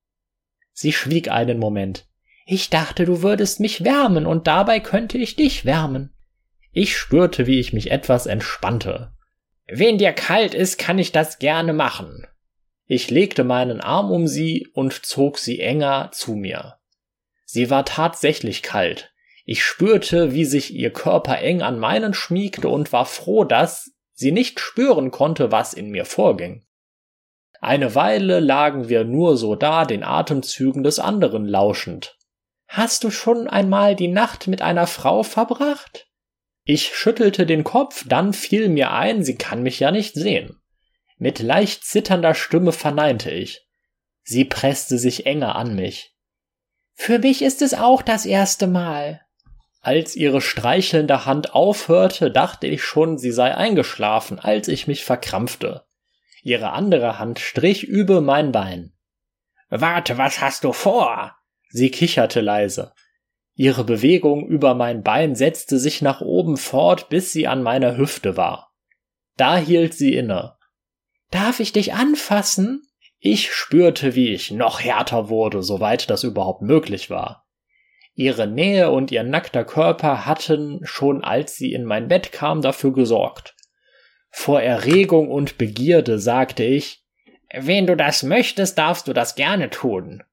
Speaker 2: Sie schwieg einen Moment. Ich dachte, du würdest mich wärmen und dabei könnte ich dich wärmen. Ich spürte, wie ich mich etwas entspannte. Wenn dir kalt ist, kann ich das gerne machen. Ich legte meinen Arm um sie und zog sie enger zu mir. Sie war tatsächlich kalt. Ich spürte, wie sich ihr Körper eng an meinen schmiegte und war froh, dass sie nicht spüren konnte, was in mir vorging. Eine Weile lagen wir nur so da, den Atemzügen des anderen lauschend. Hast du schon einmal die Nacht mit einer Frau verbracht? Ich schüttelte den Kopf, dann fiel mir ein, sie kann mich ja nicht sehen. Mit leicht zitternder Stimme verneinte ich. Sie presste sich enger an mich. Für mich ist es auch das erste Mal. Als ihre streichelnde Hand aufhörte, dachte ich schon, sie sei eingeschlafen, als ich mich verkrampfte. Ihre andere Hand strich über mein Bein. Warte, was hast du vor? Sie kicherte leise. Ihre Bewegung über mein Bein setzte sich nach oben fort, bis sie an meiner Hüfte war. Da hielt sie inne. Darf ich dich anfassen? Ich spürte, wie ich noch härter wurde, soweit das überhaupt möglich war. Ihre Nähe und ihr nackter Körper hatten, schon als sie in mein Bett kam, dafür gesorgt. Vor Erregung und Begierde sagte ich, wenn du das möchtest, darfst du das gerne tun.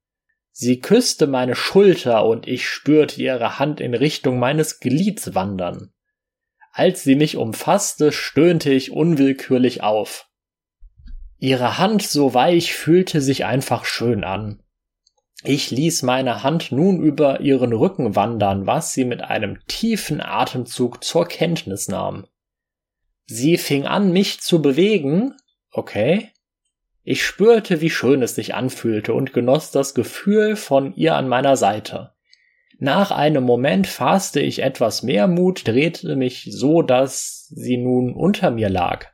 Speaker 2: Sie küsste meine Schulter und ich spürte ihre Hand in Richtung meines Glieds wandern. Als sie mich umfasste, stöhnte ich unwillkürlich auf. Ihre Hand so weich fühlte sich einfach schön an. Ich ließ meine Hand nun über ihren Rücken wandern, was sie mit einem tiefen Atemzug zur Kenntnis nahm. Sie fing an, mich zu bewegen. Okay. Ich spürte, wie schön es sich anfühlte und genoss das Gefühl von ihr an meiner Seite. Nach einem Moment fasste ich etwas mehr Mut, drehte mich so, dass sie nun unter mir lag.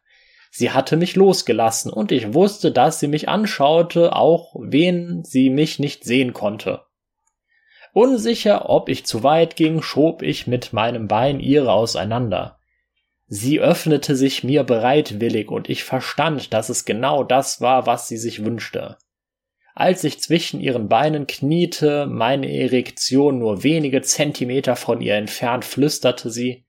Speaker 2: Sie hatte mich losgelassen und ich wusste, dass sie mich anschaute, auch wen sie mich nicht sehen konnte. Unsicher, ob ich zu weit ging, schob ich mit meinem Bein ihre auseinander. Sie öffnete sich mir bereitwillig und ich verstand, dass es genau das war, was sie sich wünschte. Als ich zwischen ihren Beinen kniete, meine Erektion nur wenige Zentimeter von ihr entfernt, flüsterte sie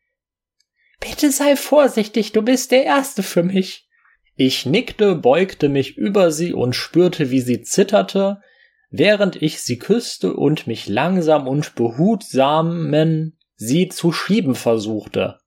Speaker 2: Bitte sei vorsichtig, du bist der Erste für mich. Ich nickte, beugte mich über sie und spürte, wie sie zitterte, während ich sie küsste und mich langsam und behutsamen sie zu schieben versuchte.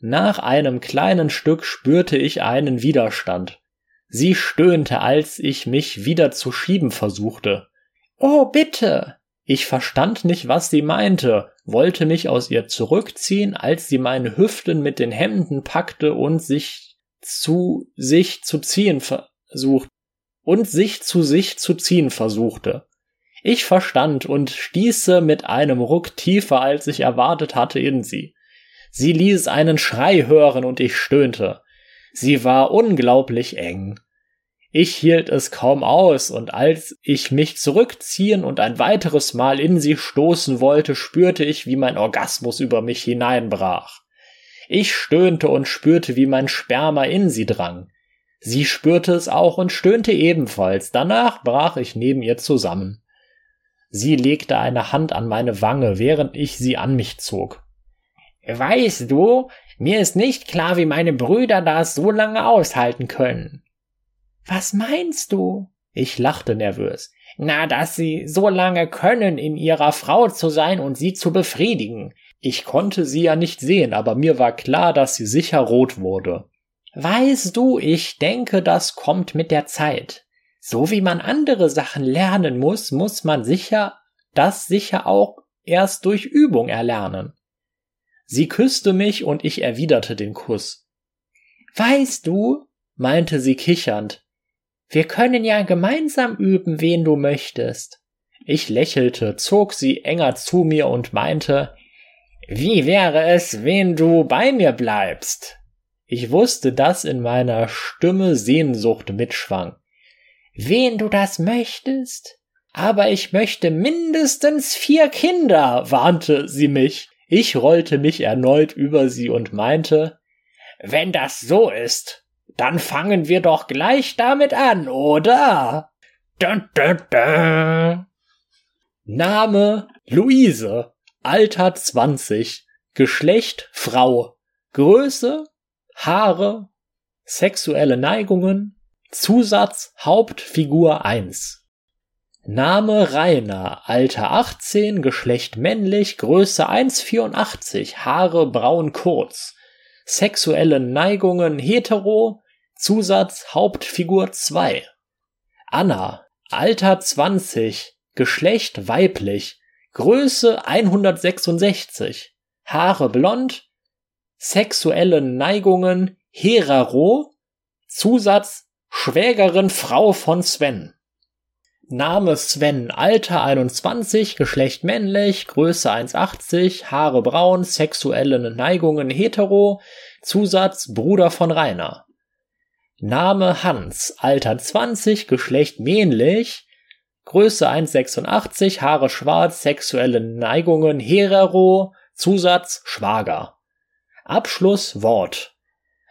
Speaker 2: Nach einem kleinen Stück spürte ich einen Widerstand. Sie stöhnte, als ich mich wieder zu schieben versuchte. Oh, bitte! Ich verstand nicht, was sie meinte, wollte mich aus ihr zurückziehen, als sie meine Hüften mit den Hemden packte und sich zu sich zu ziehen versucht und sich zu sich zu ziehen versuchte. Ich verstand und stieße mit einem Ruck tiefer, als ich erwartet hatte, in sie. Sie ließ einen Schrei hören und ich stöhnte. Sie war unglaublich eng. Ich hielt es kaum aus, und als ich mich zurückziehen und ein weiteres Mal in sie stoßen wollte, spürte ich, wie mein Orgasmus über mich hineinbrach. Ich stöhnte und spürte, wie mein Sperma in sie drang. Sie spürte es auch und stöhnte ebenfalls. Danach brach ich neben ihr zusammen. Sie legte eine Hand an meine Wange, während ich sie an mich zog. Weißt du, mir ist nicht klar, wie meine Brüder das so lange aushalten können. Was meinst du? Ich lachte nervös. Na, dass sie so lange können, in ihrer Frau zu sein und sie zu befriedigen. Ich konnte sie ja nicht sehen, aber mir war klar, dass sie sicher rot wurde. Weißt du, ich denke, das kommt mit der Zeit. So wie man andere Sachen lernen muss, muss man sicher das sicher auch erst durch Übung erlernen. Sie küsste mich und ich erwiderte den Kuss. Weißt du, meinte sie kichernd, wir können ja gemeinsam üben, wen du möchtest. Ich lächelte, zog sie enger zu mir und meinte, wie wäre es, wenn du bei mir bleibst? Ich wusste, dass in meiner Stimme Sehnsucht mitschwang. Wen du das möchtest? Aber ich möchte mindestens vier Kinder, warnte sie mich. Ich rollte mich erneut über sie und meinte, wenn das so ist, dann fangen wir doch gleich damit an, oder? Dun, dun, dun. Name Luise, Alter 20, Geschlecht Frau, Größe, Haare, sexuelle Neigungen, Zusatz Hauptfigur 1. Name Rainer, Alter 18, Geschlecht männlich, Größe 1,84, Haare braun kurz, sexuelle Neigungen hetero, Zusatz Hauptfigur 2. Anna, Alter 20, Geschlecht weiblich, Größe 166, Haare blond, sexuelle Neigungen Heraro, Zusatz Schwägerin Frau von Sven. Name Sven, Alter 21, Geschlecht männlich, Größe 1,80, Haare braun, sexuelle Neigungen hetero, Zusatz Bruder von Rainer. Name Hans, Alter 20, Geschlecht männlich, Größe 1,86, Haare schwarz, sexuelle Neigungen hetero, Zusatz Schwager. Abschluss Wort.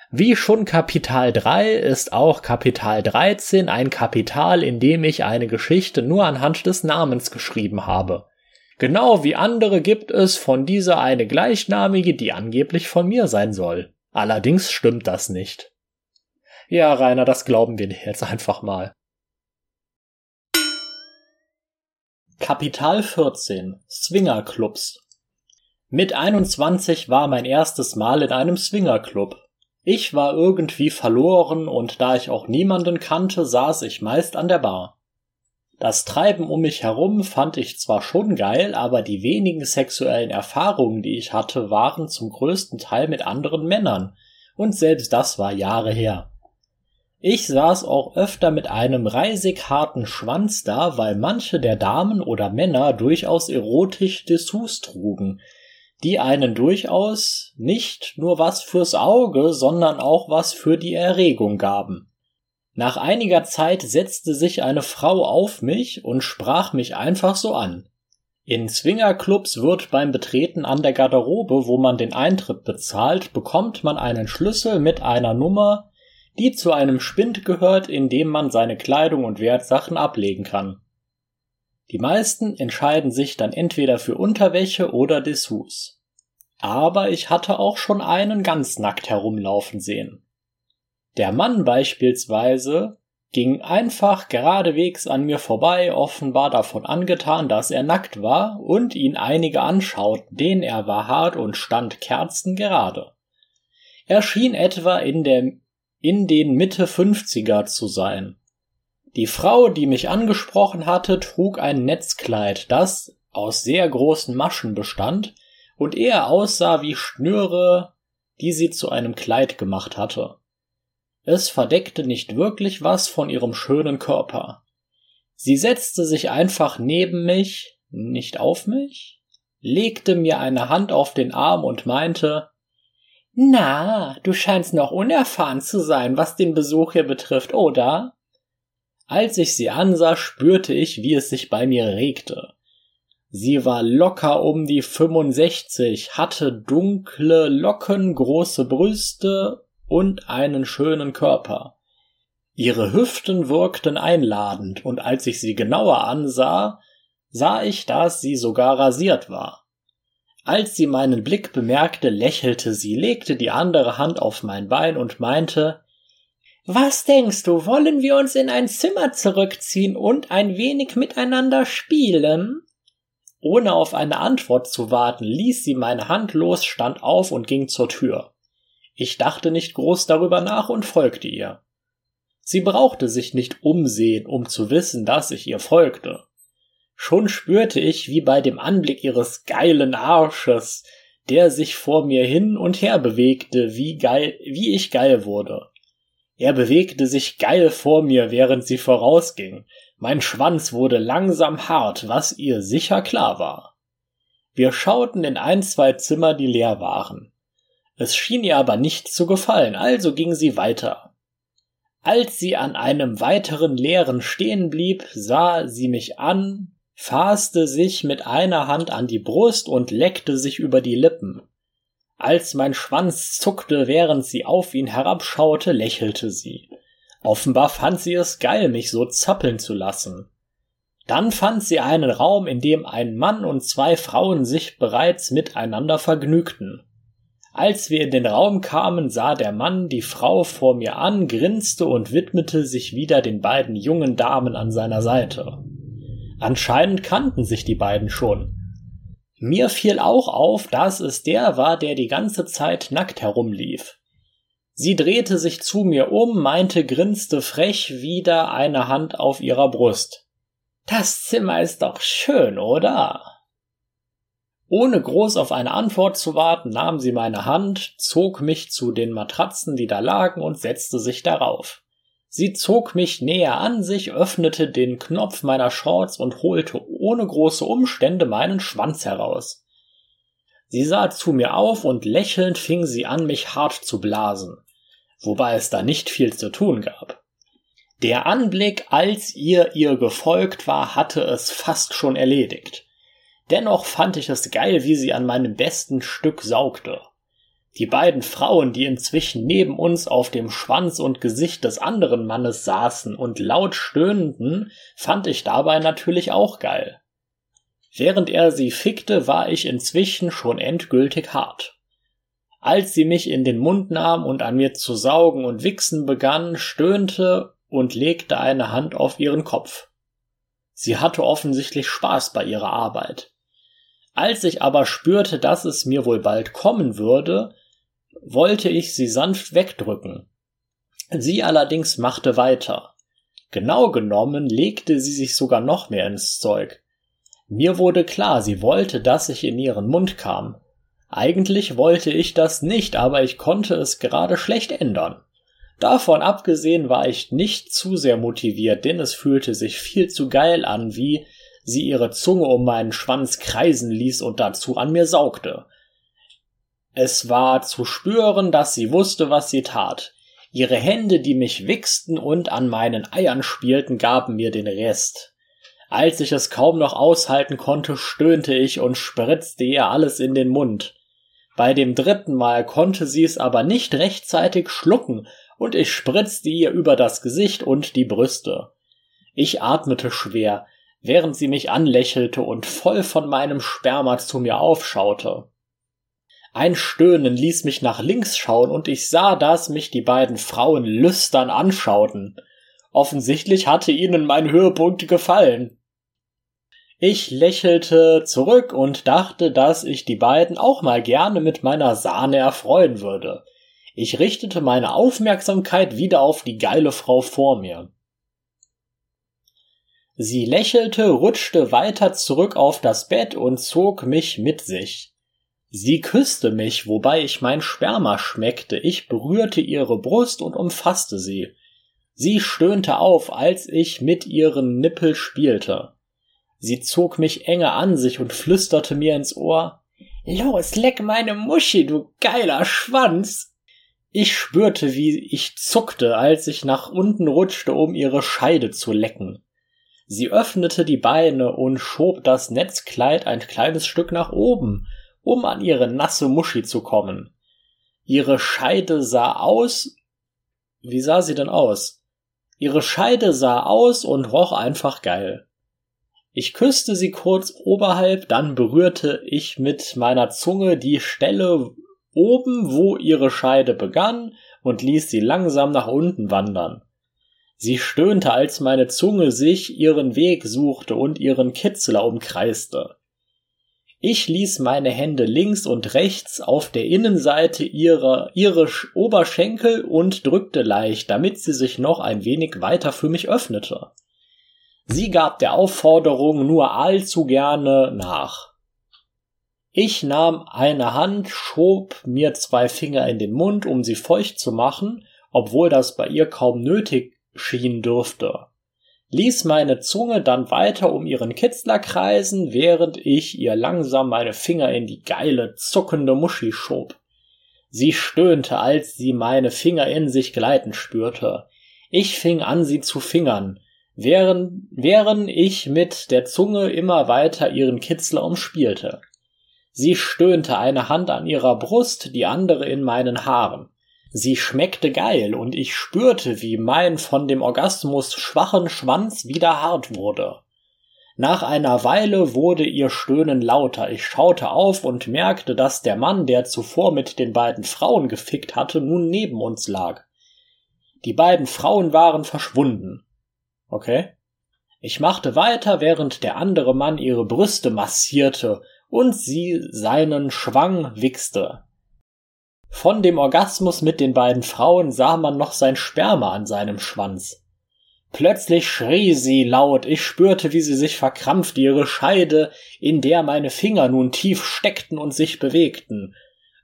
Speaker 2: Wie schon Kapital 3 ist auch Kapital 13 ein Kapital, in dem ich eine Geschichte nur anhand des Namens geschrieben habe. Genau wie andere gibt es von dieser eine gleichnamige, die angeblich von mir sein soll. Allerdings stimmt das nicht. Ja, Rainer, das glauben wir dir jetzt <laughs> einfach mal. Kapital 14 Swingerclubs Mit 21 war mein erstes Mal in einem Swingerclub. Ich war irgendwie verloren und da ich auch niemanden kannte, saß ich meist an der Bar. Das Treiben um mich herum fand ich zwar schon geil, aber die wenigen sexuellen Erfahrungen, die ich hatte, waren zum größten Teil mit anderen Männern, und selbst das war Jahre her. Ich saß auch öfter mit einem reisig harten Schwanz da, weil manche der Damen oder Männer durchaus erotisch Dessous trugen, die einen durchaus nicht nur was fürs Auge, sondern auch was für die Erregung gaben. Nach einiger Zeit setzte sich eine Frau auf mich und sprach mich einfach so an. In Swingerclubs wird beim Betreten an der Garderobe, wo man den Eintritt bezahlt, bekommt man einen Schlüssel mit einer Nummer, die zu einem Spind gehört, in dem man seine Kleidung und Wertsachen ablegen kann. Die meisten entscheiden sich dann entweder für Unterwäsche oder Dessous. Aber ich hatte auch schon einen ganz nackt herumlaufen sehen. Der Mann beispielsweise ging einfach geradewegs an mir vorbei, offenbar davon angetan, dass er nackt war, und ihn einige anschauten, denn er war hart und stand kerzengerade. Er schien etwa in der in den Mitte 50er zu sein. Die Frau, die mich angesprochen hatte, trug ein Netzkleid, das aus sehr großen Maschen bestand und eher aussah wie Schnüre, die sie zu einem Kleid gemacht hatte. Es verdeckte nicht wirklich was von ihrem schönen Körper. Sie setzte sich einfach neben mich, nicht auf mich, legte mir eine Hand auf den Arm und meinte, na, du scheinst noch unerfahren zu sein, was den Besuch hier betrifft, oder? Als ich sie ansah, spürte ich, wie es sich bei mir regte. Sie war locker um die 65, hatte dunkle Locken, große Brüste und einen schönen Körper. Ihre Hüften wirkten einladend, und als ich sie genauer ansah, sah ich, dass sie sogar rasiert war. Als sie meinen Blick bemerkte, lächelte sie, legte die andere Hand auf mein Bein und meinte Was denkst du, wollen wir uns in ein Zimmer zurückziehen und ein wenig miteinander spielen? Ohne auf eine Antwort zu warten, ließ sie meine Hand los, stand auf und ging zur Tür. Ich dachte nicht groß darüber nach und folgte ihr. Sie brauchte sich nicht umsehen, um zu wissen, dass ich ihr folgte. Schon spürte ich, wie bei dem Anblick ihres geilen Arsches, der sich vor mir hin und her bewegte, wie geil, wie ich geil wurde. Er bewegte sich geil vor mir, während sie vorausging. Mein Schwanz wurde langsam hart, was ihr sicher klar war. Wir schauten in ein, zwei Zimmer, die leer waren. Es schien ihr aber nicht zu gefallen, also ging sie weiter. Als sie an einem weiteren leeren stehen blieb, sah sie mich an, fasste sich mit einer Hand an die Brust und leckte sich über die Lippen. Als mein Schwanz zuckte, während sie auf ihn herabschaute, lächelte sie. Offenbar fand sie es geil, mich so zappeln zu lassen. Dann fand sie einen Raum, in dem ein Mann und zwei Frauen sich bereits miteinander vergnügten. Als wir in den Raum kamen, sah der Mann die Frau vor mir an, grinste und widmete sich wieder den beiden jungen Damen an seiner Seite. Anscheinend kannten sich die beiden schon. Mir fiel auch auf, dass es der war, der die ganze Zeit nackt herumlief. Sie drehte sich zu mir um, meinte, grinste frech wieder eine Hand auf ihrer Brust. Das Zimmer ist doch schön, oder? Ohne groß auf eine Antwort zu warten, nahm sie meine Hand, zog mich zu den Matratzen, die da lagen, und setzte sich darauf. Sie zog mich näher an sich, öffnete den Knopf meiner Shorts und holte ohne große Umstände meinen Schwanz heraus. Sie sah zu mir auf und lächelnd fing sie an, mich hart zu blasen, wobei es da nicht viel zu tun gab. Der Anblick, als ihr ihr gefolgt war, hatte es fast schon erledigt. Dennoch fand ich es geil, wie sie an meinem besten Stück saugte. Die beiden Frauen, die inzwischen neben uns auf dem Schwanz und Gesicht des anderen Mannes saßen und laut stöhnten, fand ich dabei natürlich auch geil. Während er sie fickte, war ich inzwischen schon endgültig hart. Als sie mich in den Mund nahm und an mir zu saugen und wichsen begann, stöhnte und legte eine Hand auf ihren Kopf. Sie hatte offensichtlich Spaß bei ihrer Arbeit. Als ich aber spürte, dass es mir wohl bald kommen würde, wollte ich sie sanft wegdrücken. Sie allerdings machte weiter. Genau genommen legte sie sich sogar noch mehr ins Zeug. Mir wurde klar, sie wollte, dass ich in ihren Mund kam. Eigentlich wollte ich das nicht, aber ich konnte es gerade schlecht ändern. Davon abgesehen war ich nicht zu sehr motiviert, denn es fühlte sich viel zu geil an, wie sie ihre Zunge um meinen Schwanz kreisen ließ und dazu an mir saugte. Es war zu spüren, dass sie wusste, was sie tat. Ihre Hände, die mich wichsten und an meinen Eiern spielten, gaben mir den Rest. Als ich es kaum noch aushalten konnte, stöhnte ich und spritzte ihr alles in den Mund. Bei dem dritten Mal konnte sie es aber nicht rechtzeitig schlucken, und ich spritzte ihr über das Gesicht und die Brüste. Ich atmete schwer, während sie mich anlächelte und voll von meinem Sperma zu mir aufschaute. Ein Stöhnen ließ mich nach links schauen und ich sah, dass mich die beiden Frauen lüstern anschauten. Offensichtlich hatte ihnen mein Höhepunkt gefallen. Ich lächelte zurück und dachte, dass ich die beiden auch mal gerne mit meiner Sahne erfreuen würde. Ich richtete meine Aufmerksamkeit wieder auf die geile Frau vor mir. Sie lächelte, rutschte weiter zurück auf das Bett und zog mich mit sich. Sie küsste mich, wobei ich mein Sperma schmeckte, ich berührte ihre Brust und umfasste sie. Sie stöhnte auf, als ich mit ihren Nippel spielte. Sie zog mich enger an sich und flüsterte mir ins Ohr Los, leck meine Muschi, du geiler Schwanz. Ich spürte, wie ich zuckte, als ich nach unten rutschte, um ihre Scheide zu lecken. Sie öffnete die Beine und schob das Netzkleid ein kleines Stück nach oben, um an ihre nasse Muschi zu kommen. Ihre Scheide sah aus. Wie sah sie denn aus? Ihre Scheide sah aus und roch einfach geil. Ich küsste sie kurz oberhalb, dann berührte ich mit meiner Zunge die Stelle oben, wo ihre Scheide begann, und ließ sie langsam nach unten wandern. Sie stöhnte, als meine Zunge sich ihren Weg suchte und ihren Kitzler umkreiste. Ich ließ meine Hände links und rechts auf der Innenseite ihrer, ihre Oberschenkel und drückte leicht, damit sie sich noch ein wenig weiter für mich öffnete. Sie gab der Aufforderung nur allzu gerne nach. Ich nahm eine Hand, schob mir zwei Finger in den Mund, um sie feucht zu machen, obwohl das bei ihr kaum nötig schien dürfte, ließ meine Zunge dann weiter um ihren Kitzler kreisen, während ich ihr langsam meine Finger in die geile, zuckende Muschi schob. Sie stöhnte, als sie meine Finger in sich gleiten spürte. Ich fing an, sie zu fingern, während, während ich mit der Zunge immer weiter ihren Kitzler umspielte. Sie stöhnte eine Hand an ihrer Brust, die andere in meinen Haaren. Sie schmeckte geil und ich spürte, wie mein von dem Orgasmus schwachen Schwanz wieder hart wurde. Nach einer Weile wurde ihr Stöhnen lauter. Ich schaute auf und merkte, dass der Mann, der zuvor mit den beiden Frauen gefickt hatte, nun neben uns lag. Die beiden Frauen waren verschwunden. Okay. Ich machte weiter, während der andere Mann ihre Brüste massierte und sie seinen Schwang wichste. Von dem Orgasmus mit den beiden Frauen sah man noch sein Sperma an seinem Schwanz. Plötzlich schrie sie laut, ich spürte, wie sie sich verkrampfte, ihre Scheide, in der meine Finger nun tief steckten und sich bewegten,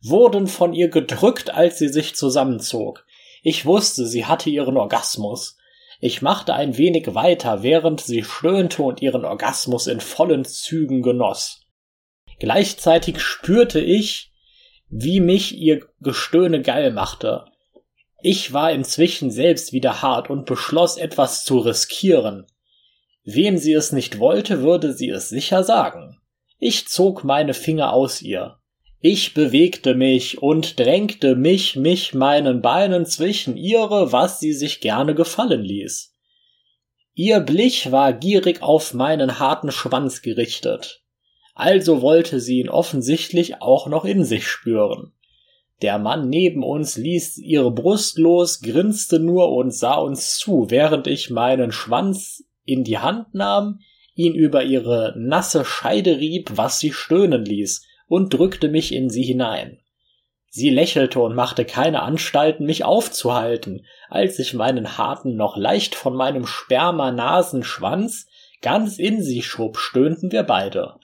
Speaker 2: wurden von ihr gedrückt, als sie sich zusammenzog. Ich wusste, sie hatte ihren Orgasmus. Ich machte ein wenig weiter, während sie stöhnte und ihren Orgasmus in vollen Zügen genoss. Gleichzeitig spürte ich, wie mich ihr Gestöhne geil machte. Ich war inzwischen selbst wieder hart und beschloss etwas zu riskieren. Wem sie es nicht wollte, würde sie es sicher sagen. Ich zog meine Finger aus ihr. Ich bewegte mich und drängte mich mich meinen Beinen zwischen ihre, was sie sich gerne gefallen ließ. Ihr Blick war gierig auf meinen harten Schwanz gerichtet. Also wollte sie ihn offensichtlich auch noch in sich spüren. Der Mann neben uns ließ ihre Brust los, grinste nur und sah uns zu, während ich meinen Schwanz in die Hand nahm, ihn über ihre nasse Scheide rieb, was sie stöhnen ließ, und drückte mich in sie hinein. Sie lächelte und machte keine Anstalten, mich aufzuhalten, als ich meinen harten, noch leicht von meinem Sperma-Nasenschwanz ganz in sie schob, stöhnten wir beide.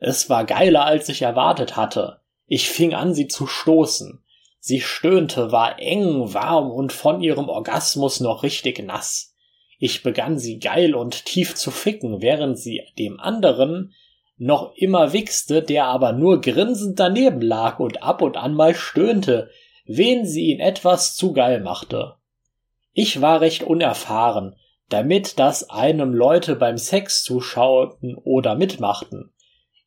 Speaker 2: Es war geiler, als ich erwartet hatte. Ich fing an, sie zu stoßen. Sie stöhnte, war eng, warm und von ihrem Orgasmus noch richtig nass. Ich begann sie geil und tief zu ficken, während sie dem anderen noch immer wichste, der aber nur grinsend daneben lag und ab und an mal stöhnte, wen sie ihn etwas zu geil machte. Ich war recht unerfahren, damit das einem Leute beim Sex zuschauten oder mitmachten.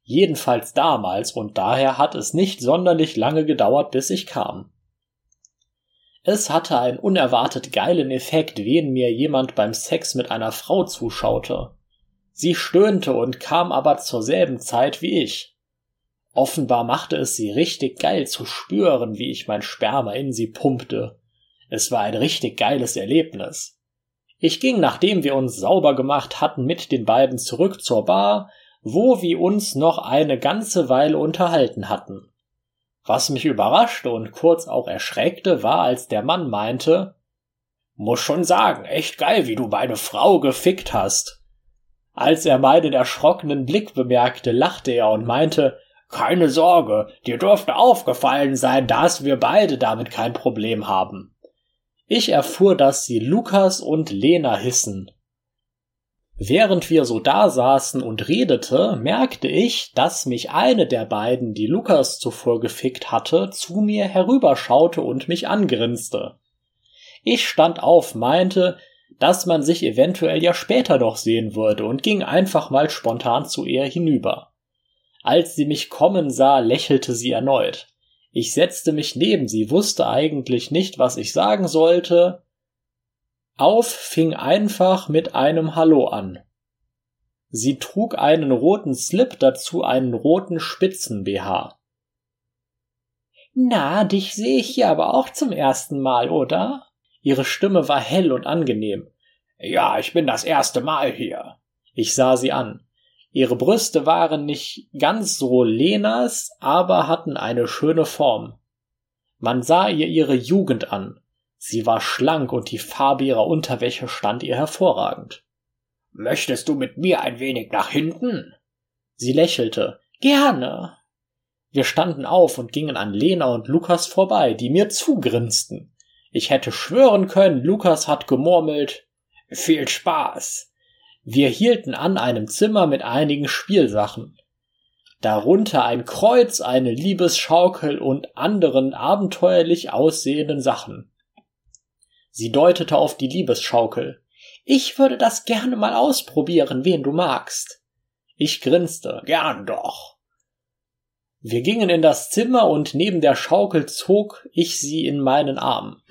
Speaker 2: Jedenfalls damals, und daher hat es nicht sonderlich lange gedauert, bis ich kam. Es hatte einen unerwartet geilen Effekt, wen mir jemand beim Sex mit einer Frau zuschaute. Sie stöhnte und kam aber zur selben Zeit wie ich. Offenbar machte es sie richtig geil zu spüren, wie ich mein Sperma in sie pumpte. Es war ein richtig geiles Erlebnis. Ich ging, nachdem wir uns sauber gemacht hatten, mit den beiden zurück zur Bar, wo wir uns noch eine ganze Weile unterhalten hatten. Was mich überraschte und kurz auch erschreckte, war, als der Mann meinte, muss schon sagen, echt geil, wie du meine Frau gefickt hast. Als er meinen erschrockenen Blick bemerkte, lachte er und meinte, keine Sorge, dir dürfte aufgefallen sein, dass wir beide damit kein Problem haben. Ich erfuhr, dass sie Lukas und Lena hissen. Während wir so da saßen und redete, merkte ich, dass mich eine der beiden, die Lukas zuvor gefickt hatte, zu mir herüberschaute und mich angrinste. Ich stand auf, meinte, dass man sich eventuell ja später noch sehen würde und ging einfach mal spontan zu ihr hinüber. Als sie mich kommen sah, lächelte sie erneut. Ich setzte mich neben sie, wusste eigentlich nicht, was ich sagen sollte. Auf fing einfach mit einem Hallo an. Sie trug einen roten Slip, dazu einen roten Spitzen-BH. Na, dich sehe ich hier aber auch zum ersten Mal, oder? Ihre Stimme war hell und angenehm. Ja, ich bin das erste Mal hier. Ich sah sie an. Ihre Brüste waren nicht ganz so Lenas, aber hatten eine schöne Form. Man sah ihr ihre Jugend an. Sie war schlank und die Farbe ihrer Unterwäsche stand ihr hervorragend. Möchtest du mit mir ein wenig nach hinten? Sie lächelte. Gerne. Wir standen auf und gingen an Lena und Lukas vorbei, die mir zugrinsten. Ich hätte schwören können, Lukas hat gemurmelt, viel Spaß. Wir hielten an einem Zimmer mit einigen Spielsachen. Darunter ein Kreuz, eine Liebesschaukel und anderen abenteuerlich aussehenden Sachen. Sie deutete auf die Liebesschaukel. Ich würde das gerne mal ausprobieren, wen du magst. Ich grinste. Gern doch. Wir gingen in das Zimmer und neben der Schaukel zog ich sie in meinen Arm.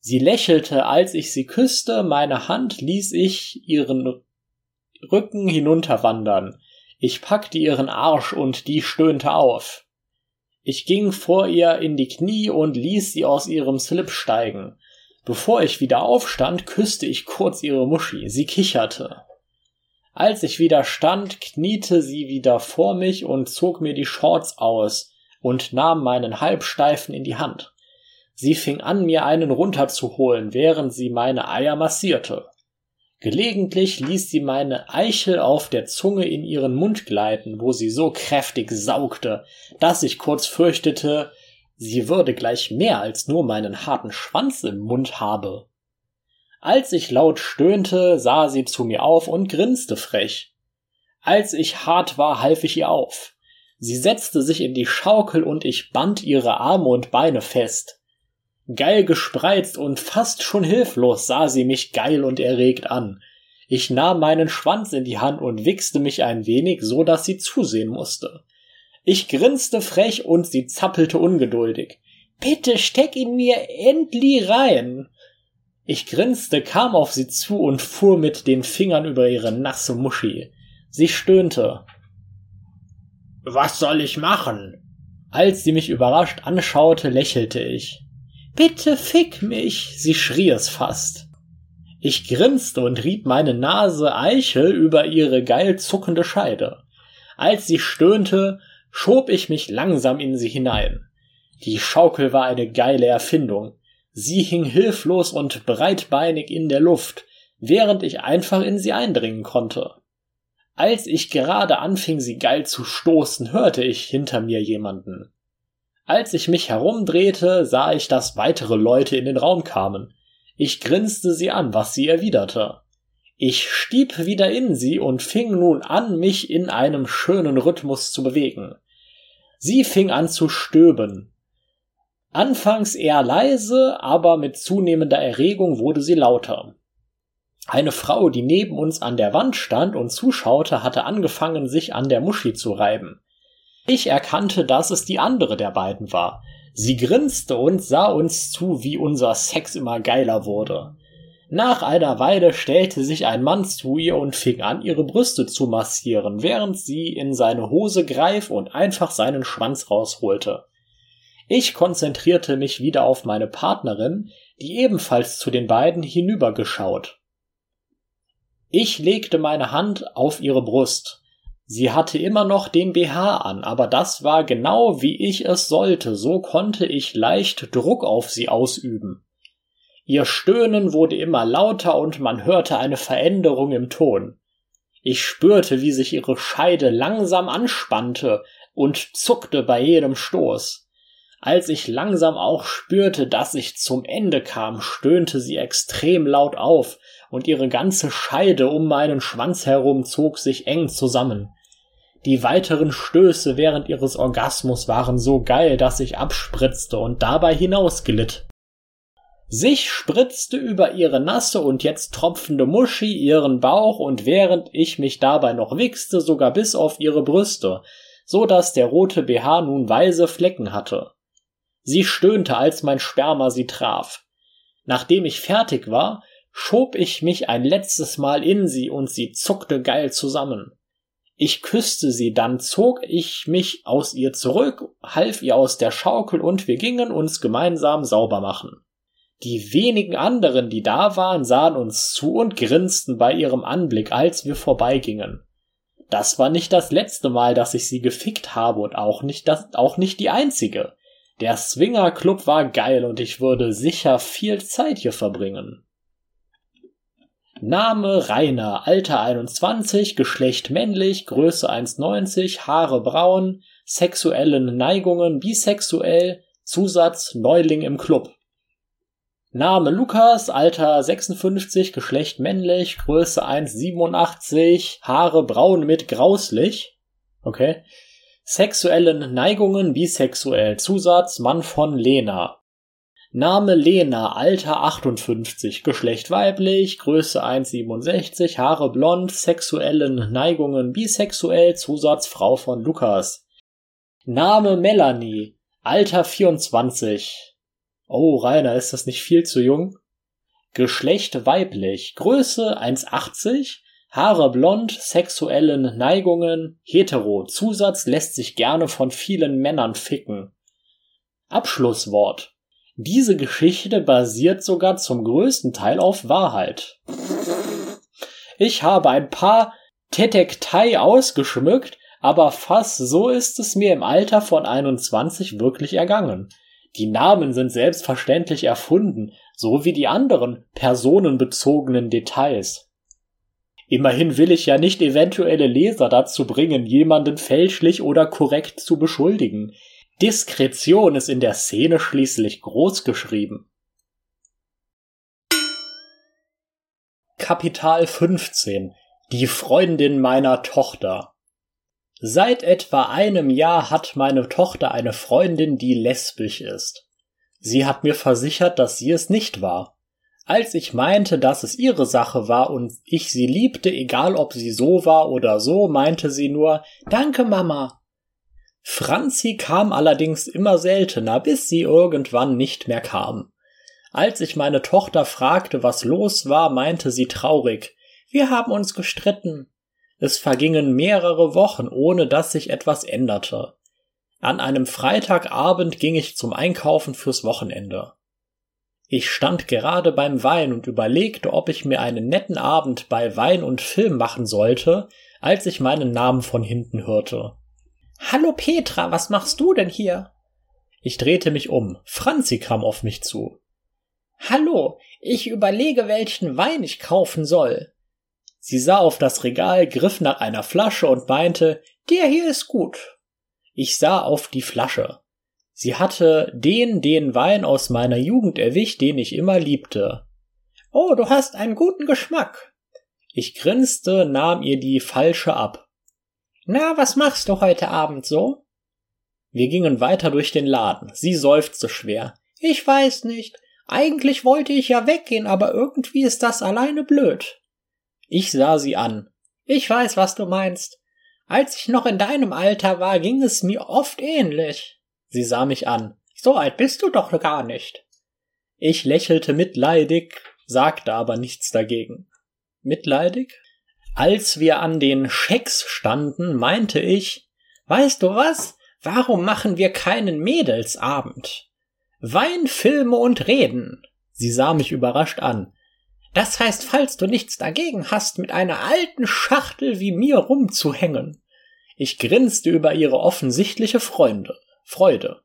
Speaker 2: Sie lächelte, als ich sie küsste, meine Hand ließ ich ihren Rücken hinunterwandern. Ich packte ihren Arsch und die stöhnte auf. Ich ging vor ihr in die Knie und ließ sie aus ihrem Slip steigen. Bevor ich wieder aufstand, küsste ich kurz ihre Muschi. Sie kicherte. Als ich wieder stand, kniete sie wieder vor mich und zog mir die Shorts aus und nahm meinen Halbsteifen in die Hand. Sie fing an, mir einen runterzuholen, während sie meine Eier massierte. Gelegentlich ließ sie meine Eichel auf der Zunge in ihren Mund gleiten, wo sie so kräftig saugte, dass ich kurz fürchtete, sie würde gleich mehr als nur meinen harten Schwanz im Mund habe. Als ich laut stöhnte, sah sie zu mir auf und grinste frech. Als ich hart war, half ich ihr auf. Sie setzte sich in die Schaukel und ich band ihre Arme und Beine fest. Geil gespreizt und fast schon hilflos sah sie mich geil und erregt an. Ich nahm meinen Schwanz in die Hand und wichste mich ein wenig, so dass sie zusehen musste. Ich grinste frech und sie zappelte ungeduldig. Bitte steck ihn mir endlich rein. Ich grinste, kam auf sie zu und fuhr mit den Fingern über ihre nasse Muschi. Sie stöhnte. Was soll ich machen? Als sie mich überrascht anschaute, lächelte ich. Bitte fick mich! Sie schrie es fast. Ich grinste und rieb meine Nase Eichel über ihre geil zuckende Scheide. Als sie stöhnte, schob ich mich langsam in sie hinein. Die Schaukel war eine geile Erfindung. Sie hing hilflos und breitbeinig in der Luft, während ich einfach in sie eindringen konnte. Als ich gerade anfing, sie geil zu stoßen, hörte ich hinter mir jemanden. Als ich mich herumdrehte, sah ich, dass weitere Leute in den Raum kamen. Ich grinste sie an, was sie erwiderte. Ich stieb wieder in sie und fing nun an, mich in einem schönen Rhythmus zu bewegen. Sie fing an zu stöben. Anfangs eher leise, aber mit zunehmender Erregung wurde sie lauter. Eine Frau, die neben uns an der Wand stand und zuschaute, hatte angefangen, sich an der Muschi zu reiben. Ich erkannte, dass es die andere der beiden war. Sie grinste und sah uns zu, wie unser Sex immer geiler wurde. Nach einer Weile stellte sich ein Mann zu ihr und fing an, ihre Brüste zu massieren, während sie in seine Hose greif und einfach seinen Schwanz rausholte. Ich konzentrierte mich wieder auf meine Partnerin, die ebenfalls zu den beiden hinübergeschaut. Ich legte meine Hand auf ihre Brust. Sie hatte immer noch den BH an, aber das war genau wie ich es sollte, so konnte ich leicht Druck auf sie ausüben. Ihr Stöhnen wurde immer lauter und man hörte eine Veränderung im Ton. Ich spürte, wie sich ihre Scheide langsam anspannte und zuckte bei jedem Stoß. Als ich langsam auch spürte, dass ich zum Ende kam, stöhnte sie extrem laut auf, und ihre ganze Scheide um meinen Schwanz herum zog sich eng zusammen. Die weiteren Stöße während ihres Orgasmus waren so geil, dass ich abspritzte und dabei hinausglitt. Sich spritzte über ihre nasse und jetzt tropfende Muschi ihren Bauch und während ich mich dabei noch wichste, sogar bis auf ihre Brüste, so dass der rote BH nun weiße Flecken hatte. Sie stöhnte, als mein Sperma sie traf. Nachdem ich fertig war, schob ich mich ein letztes Mal in sie und sie zuckte geil zusammen. Ich küsste sie, dann zog ich mich aus ihr zurück, half ihr aus der Schaukel und wir gingen uns gemeinsam sauber machen. Die wenigen anderen, die da waren, sahen uns zu und grinsten bei ihrem Anblick, als wir vorbeigingen. Das war nicht das letzte Mal, dass ich sie gefickt habe und auch nicht das, auch nicht die einzige. Der Swinger Club war geil und ich würde sicher viel Zeit hier verbringen. Name Rainer, Alter 21, Geschlecht männlich, Größe 1,90, Haare braun, sexuellen Neigungen bisexuell, Zusatz Neuling im Club. Name Lukas, Alter 56, Geschlecht männlich, Größe 1,87, Haare braun mit grauslich. Okay. Sexuellen Neigungen bisexuell, Zusatz Mann von Lena. Name Lena, Alter 58, Geschlecht weiblich, Größe 1,67, Haare blond, sexuellen Neigungen bisexuell, Zusatz Frau von Lukas. Name Melanie, Alter 24. Oh, Rainer, ist das nicht viel zu jung? Geschlecht weiblich, Größe 1,80, Haare blond, sexuellen Neigungen, hetero, Zusatz lässt sich gerne von vielen Männern ficken. Abschlusswort diese Geschichte basiert sogar zum größten Teil auf Wahrheit. Ich habe ein paar Detektei ausgeschmückt, aber fast so ist es mir im Alter von 21 wirklich ergangen. Die Namen sind selbstverständlich erfunden, so wie die anderen personenbezogenen Details. Immerhin will ich ja nicht eventuelle Leser dazu bringen, jemanden fälschlich oder korrekt zu beschuldigen. Diskretion ist in der Szene schließlich groß geschrieben. Kapital 15 Die Freundin meiner Tochter Seit etwa einem Jahr hat meine Tochter eine Freundin, die lesbisch ist. Sie hat mir versichert, dass sie es nicht war. Als ich meinte, dass es ihre Sache war und ich sie liebte, egal ob sie so war oder so, meinte sie nur Danke, Mama. Franzi kam allerdings immer seltener, bis sie irgendwann nicht mehr kam. Als ich meine Tochter fragte, was los war, meinte sie traurig Wir haben uns gestritten. Es vergingen mehrere Wochen, ohne dass sich etwas änderte. An einem Freitagabend ging ich zum Einkaufen fürs Wochenende. Ich stand gerade beim Wein und überlegte, ob ich mir einen netten Abend bei Wein und Film machen sollte, als ich meinen Namen von hinten hörte. Hallo Petra, was machst du denn hier? Ich drehte mich um. Franzi kam auf mich zu. Hallo, ich überlege, welchen Wein ich kaufen soll. Sie sah auf das Regal, griff nach einer Flasche und meinte, der hier ist gut. Ich sah auf die Flasche. Sie hatte den, den Wein aus meiner Jugend erwischt, den ich immer liebte. Oh, du hast einen guten Geschmack. Ich grinste, nahm ihr die falsche ab. Na, was machst du heute Abend so? Wir gingen weiter durch den Laden. Sie seufzte schwer. Ich weiß nicht. Eigentlich wollte ich ja weggehen, aber irgendwie ist das alleine blöd. Ich sah sie an. Ich weiß, was du meinst. Als ich noch in deinem Alter war, ging es mir oft ähnlich. Sie sah mich an. So alt bist du doch gar nicht. Ich lächelte mitleidig, sagte aber nichts dagegen. Mitleidig? Als wir an den Schecks standen, meinte ich, weißt du was? Warum machen wir keinen Mädelsabend? Wein, Filme und Reden. Sie sah mich überrascht an. Das heißt, falls du nichts dagegen hast, mit einer alten Schachtel wie mir rumzuhängen. Ich grinste über ihre offensichtliche Freunde, Freude.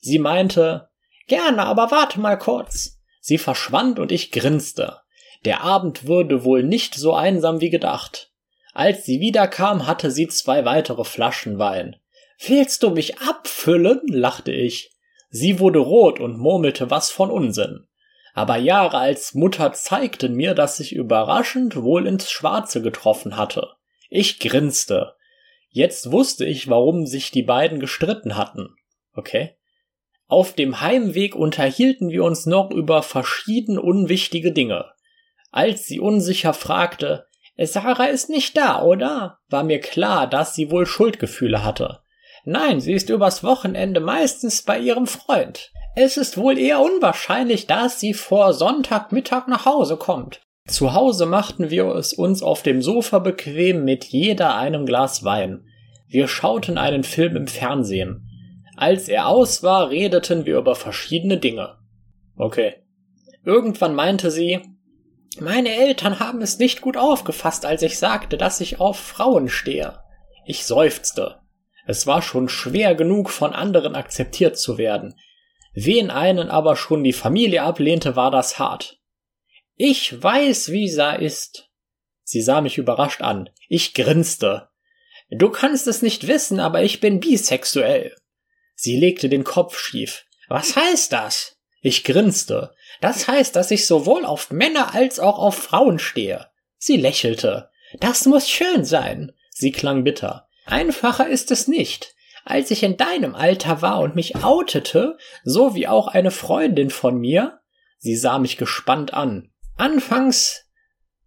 Speaker 2: Sie meinte, gerne, aber warte mal kurz. Sie verschwand und ich grinste. Der Abend würde wohl nicht so einsam wie gedacht. Als sie wiederkam, hatte sie zwei weitere Flaschen Wein. Willst du mich abfüllen? lachte ich. Sie wurde rot und murmelte was von Unsinn. Aber Jahre als Mutter zeigten mir, dass ich überraschend wohl ins Schwarze getroffen hatte. Ich grinste. Jetzt wusste ich, warum sich die beiden gestritten hatten. Okay. Auf dem Heimweg unterhielten wir uns noch über verschieden unwichtige Dinge. Als sie unsicher fragte, Sarah ist nicht da, oder? war mir klar, dass sie wohl Schuldgefühle hatte. Nein, sie ist übers Wochenende meistens bei ihrem Freund. Es ist wohl eher unwahrscheinlich, dass sie vor Sonntagmittag nach Hause kommt. Zu Hause machten wir es uns auf dem Sofa bequem mit jeder einem Glas Wein. Wir schauten einen Film im Fernsehen. Als er aus war, redeten wir über verschiedene Dinge. Okay. Irgendwann meinte sie, meine Eltern haben es nicht gut aufgefasst, als ich sagte, dass ich auf Frauen stehe. Ich seufzte. Es war schon schwer genug, von anderen akzeptiert zu werden. Wen einen aber schon die Familie ablehnte, war das hart. Ich weiß, wie sie ist. Sie sah mich überrascht an. Ich grinste. Du kannst es nicht wissen, aber ich bin bisexuell. Sie legte den Kopf schief. Was heißt das? Ich grinste. Das heißt, dass ich sowohl auf Männer als auch auf Frauen stehe. Sie lächelte. Das muss schön sein. Sie klang bitter. Einfacher ist es nicht. Als ich in deinem Alter war und mich outete, so wie auch eine Freundin von mir, sie sah mich gespannt an. Anfangs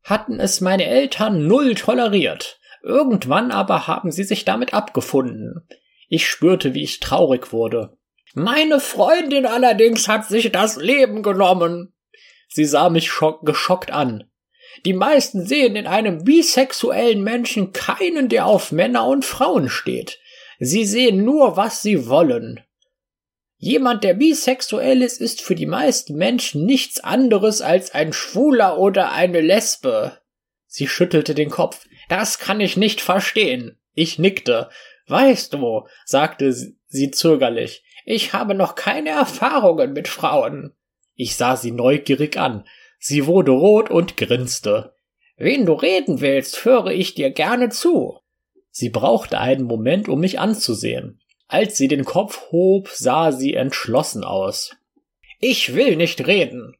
Speaker 2: hatten es meine Eltern null toleriert. Irgendwann aber haben sie sich damit abgefunden. Ich spürte, wie ich traurig wurde. Meine Freundin allerdings hat sich das Leben genommen. Sie sah mich geschockt an. Die meisten sehen in einem bisexuellen Menschen keinen, der auf Männer und Frauen steht. Sie sehen nur, was sie wollen. Jemand, der bisexuell ist, ist für die meisten Menschen nichts anderes als ein Schwuler oder eine Lesbe. Sie schüttelte den Kopf. Das kann ich nicht verstehen. Ich nickte. Weißt du, sagte sie zögerlich, ich habe noch keine Erfahrungen mit Frauen. Ich sah sie neugierig an. Sie wurde rot und grinste. Wen du reden willst, höre ich dir gerne zu. Sie brauchte einen Moment, um mich anzusehen. Als sie den Kopf hob, sah sie entschlossen aus. Ich will nicht reden.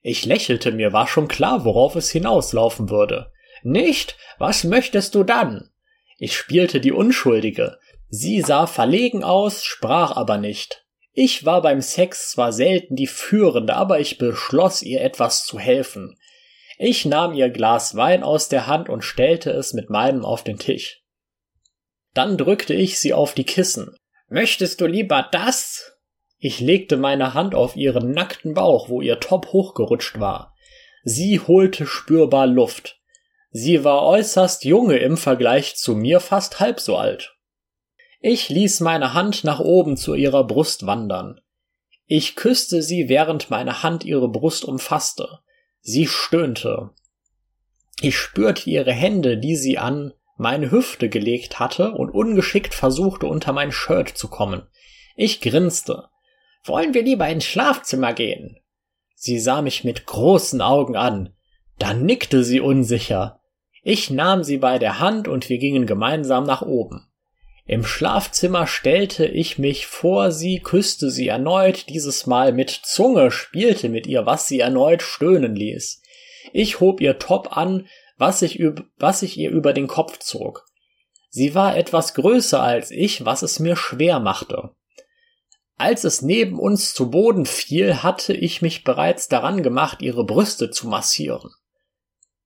Speaker 2: Ich lächelte, mir war schon klar, worauf es hinauslaufen würde. Nicht? Was möchtest du dann? Ich spielte die Unschuldige. Sie sah verlegen aus, sprach aber nicht. Ich war beim Sex zwar selten die Führende, aber ich beschloss ihr etwas zu helfen. Ich nahm ihr Glas Wein aus der Hand und stellte es mit meinem auf den Tisch. Dann drückte ich sie auf die Kissen. Möchtest du lieber das? Ich legte meine Hand auf ihren nackten Bauch, wo ihr Top hochgerutscht war. Sie holte spürbar Luft. Sie war äußerst junge im Vergleich zu mir fast halb so alt. Ich ließ meine Hand nach oben zu ihrer Brust wandern. Ich küsste sie, während meine Hand ihre Brust umfasste. Sie stöhnte. Ich spürte ihre Hände, die sie an meine Hüfte gelegt hatte und ungeschickt versuchte, unter mein Shirt zu kommen. Ich grinste. Wollen wir lieber ins Schlafzimmer gehen? Sie sah mich mit großen Augen an. Dann nickte sie unsicher. Ich nahm sie bei der Hand und wir gingen gemeinsam nach oben. Im Schlafzimmer stellte ich mich vor sie, küsste sie erneut, dieses Mal mit Zunge, spielte mit ihr, was sie erneut stöhnen ließ. Ich hob ihr Top an, was ich, was ich ihr über den Kopf zog. Sie war etwas größer als ich, was es mir schwer machte. Als es neben uns zu Boden fiel, hatte ich mich bereits daran gemacht, ihre Brüste zu massieren.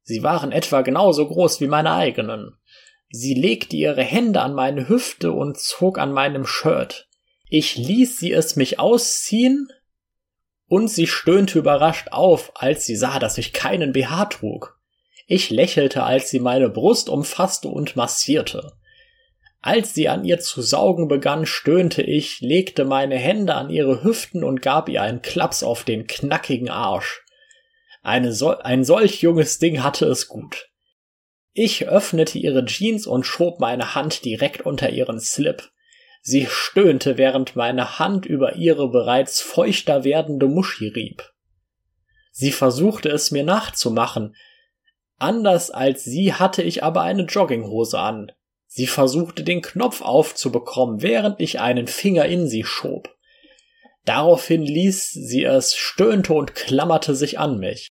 Speaker 2: Sie waren etwa genauso groß wie meine eigenen. Sie legte ihre Hände an meine Hüfte und zog an meinem Shirt. Ich ließ sie es mich ausziehen, und sie stöhnte überrascht auf, als sie sah, dass ich keinen BH trug. Ich lächelte, als sie meine Brust umfasste und massierte. Als sie an ihr zu saugen begann, stöhnte ich, legte meine Hände an ihre Hüften und gab ihr einen Klaps auf den knackigen Arsch. So ein solch junges Ding hatte es gut. Ich öffnete ihre Jeans und schob meine Hand direkt unter ihren Slip. Sie stöhnte, während meine Hand über ihre bereits feuchter werdende Muschi rieb. Sie versuchte es mir nachzumachen. Anders als sie hatte ich aber eine Jogginghose an. Sie versuchte den Knopf aufzubekommen, während ich einen Finger in sie schob. Daraufhin ließ sie es, stöhnte und klammerte sich an mich.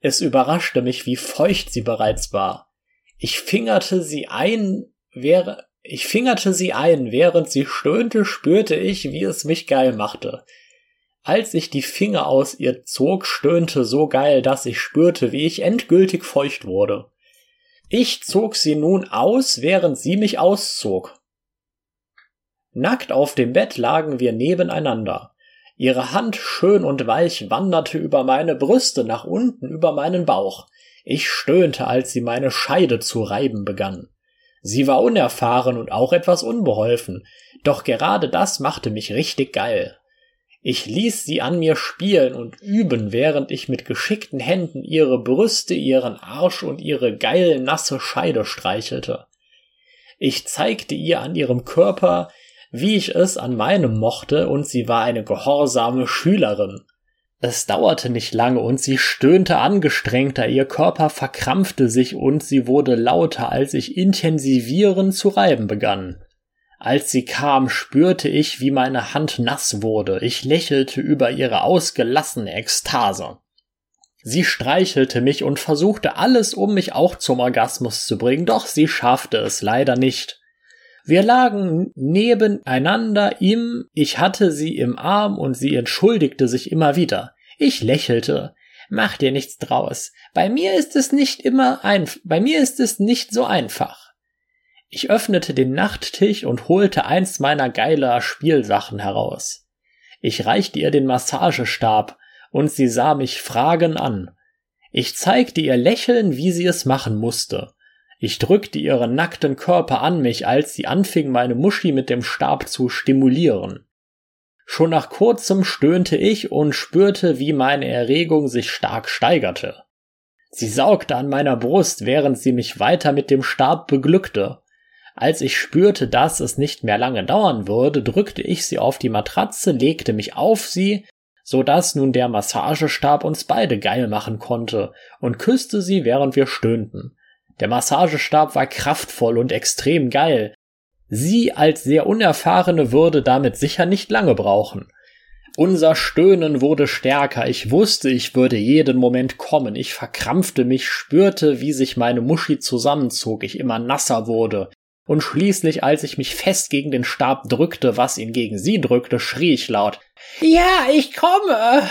Speaker 2: Es überraschte mich, wie feucht sie bereits war. Ich fingerte sie ein, wäre, ich fingerte sie ein, während sie stöhnte, spürte ich, wie es mich geil machte. Als ich die Finger aus ihr zog, stöhnte so geil, dass ich spürte, wie ich endgültig feucht wurde. Ich zog sie nun aus, während sie mich auszog. Nackt auf dem Bett lagen wir nebeneinander. Ihre Hand schön und weich wanderte über meine Brüste nach unten über meinen Bauch. Ich stöhnte, als sie meine Scheide zu reiben begann. Sie war unerfahren und auch etwas unbeholfen, doch gerade das machte mich richtig geil. Ich ließ sie an mir spielen und üben, während ich mit geschickten Händen ihre Brüste, ihren Arsch und ihre geil nasse Scheide streichelte. Ich zeigte ihr an ihrem Körper, wie ich es an meinem mochte, und sie war eine gehorsame Schülerin. Es dauerte nicht lange und sie stöhnte angestrengter, ihr Körper verkrampfte sich und sie wurde lauter, als ich intensivieren zu reiben begann. Als sie kam, spürte ich, wie meine Hand nass wurde. Ich lächelte über ihre ausgelassene Ekstase. Sie streichelte mich und versuchte alles, um mich auch zum Orgasmus zu bringen, doch sie schaffte es leider nicht. Wir lagen nebeneinander im, ich hatte sie im Arm und sie entschuldigte sich immer wieder. Ich lächelte. Mach dir nichts draus. Bei mir ist es nicht immer ein, bei mir ist es nicht so einfach. Ich öffnete den Nachttisch und holte eins meiner geiler Spielsachen heraus. Ich reichte ihr den Massagestab und sie sah mich fragen an. Ich zeigte ihr lächeln, wie sie es machen musste. Ich drückte ihren nackten Körper an mich, als sie anfing, meine Muschi mit dem Stab zu stimulieren. Schon nach kurzem stöhnte ich und spürte, wie meine Erregung sich stark steigerte. Sie saugte an meiner Brust, während sie mich weiter mit dem Stab beglückte. Als ich spürte, dass es nicht mehr lange dauern würde, drückte ich sie auf die Matratze, legte mich auf sie, so dass nun der Massagestab uns beide geil machen konnte, und küsste sie, während wir stöhnten. Der Massagestab war kraftvoll und extrem geil. Sie als sehr unerfahrene würde damit sicher nicht lange brauchen. Unser Stöhnen wurde stärker. Ich wusste, ich würde jeden Moment kommen. Ich verkrampfte mich, spürte, wie sich meine Muschi zusammenzog, ich immer nasser wurde. Und schließlich, als ich mich fest gegen den Stab drückte, was ihn gegen sie drückte, schrie ich laut. Ja, ich komme.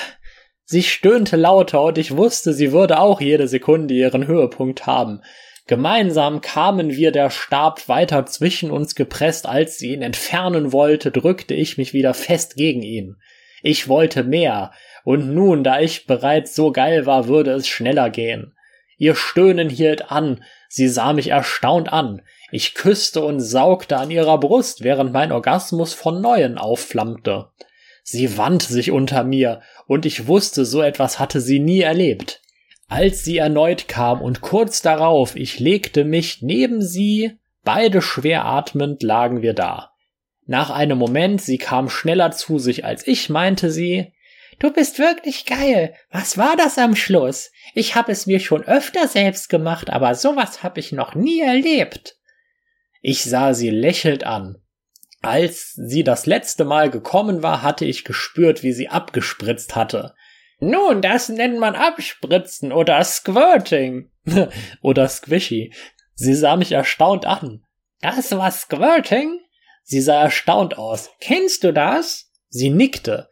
Speaker 2: Sie stöhnte lauter und ich wusste, sie würde auch jede Sekunde ihren Höhepunkt haben. Gemeinsam kamen wir der Stab weiter zwischen uns gepresst, als sie ihn entfernen wollte, drückte ich mich wieder fest gegen ihn. Ich wollte mehr, und nun, da ich bereits so geil war, würde es schneller gehen. Ihr Stöhnen hielt an, sie sah mich erstaunt an, ich küsste und saugte an ihrer Brust, während mein Orgasmus von neuem aufflammte. Sie wandte sich unter mir, und ich wusste, so etwas hatte sie nie erlebt. Als sie erneut kam und kurz darauf ich legte mich neben sie, beide schwer atmend lagen wir da. Nach einem Moment, sie kam schneller zu sich als ich, meinte sie, Du bist wirklich geil. Was war das am Schluss? Ich habe es mir schon öfter selbst gemacht, aber sowas habe ich noch nie erlebt. Ich sah sie lächelnd an. Als sie das letzte Mal gekommen war, hatte ich gespürt, wie sie abgespritzt hatte. Nun, das nennt man Abspritzen oder Squirting. <laughs> oder Squishy. Sie sah mich erstaunt an. Das war Squirting? Sie sah erstaunt aus. Kennst du das? Sie nickte.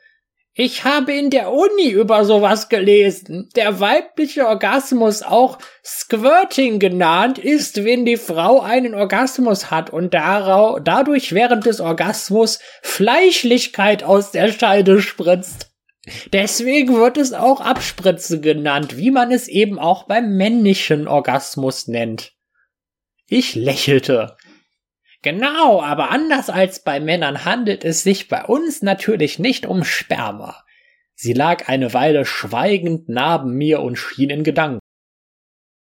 Speaker 2: Ich habe in der Uni über sowas gelesen. Der weibliche Orgasmus, auch Squirting genannt, ist, wenn die Frau einen Orgasmus hat und dadurch während des Orgasmus Fleischlichkeit aus der Scheide spritzt. Deswegen wird es auch Abspritze genannt, wie man es eben auch beim männlichen Orgasmus nennt. Ich lächelte. Genau, aber anders als bei Männern handelt es sich bei uns natürlich nicht um Sperma. Sie lag eine Weile schweigend neben mir und schien in Gedanken.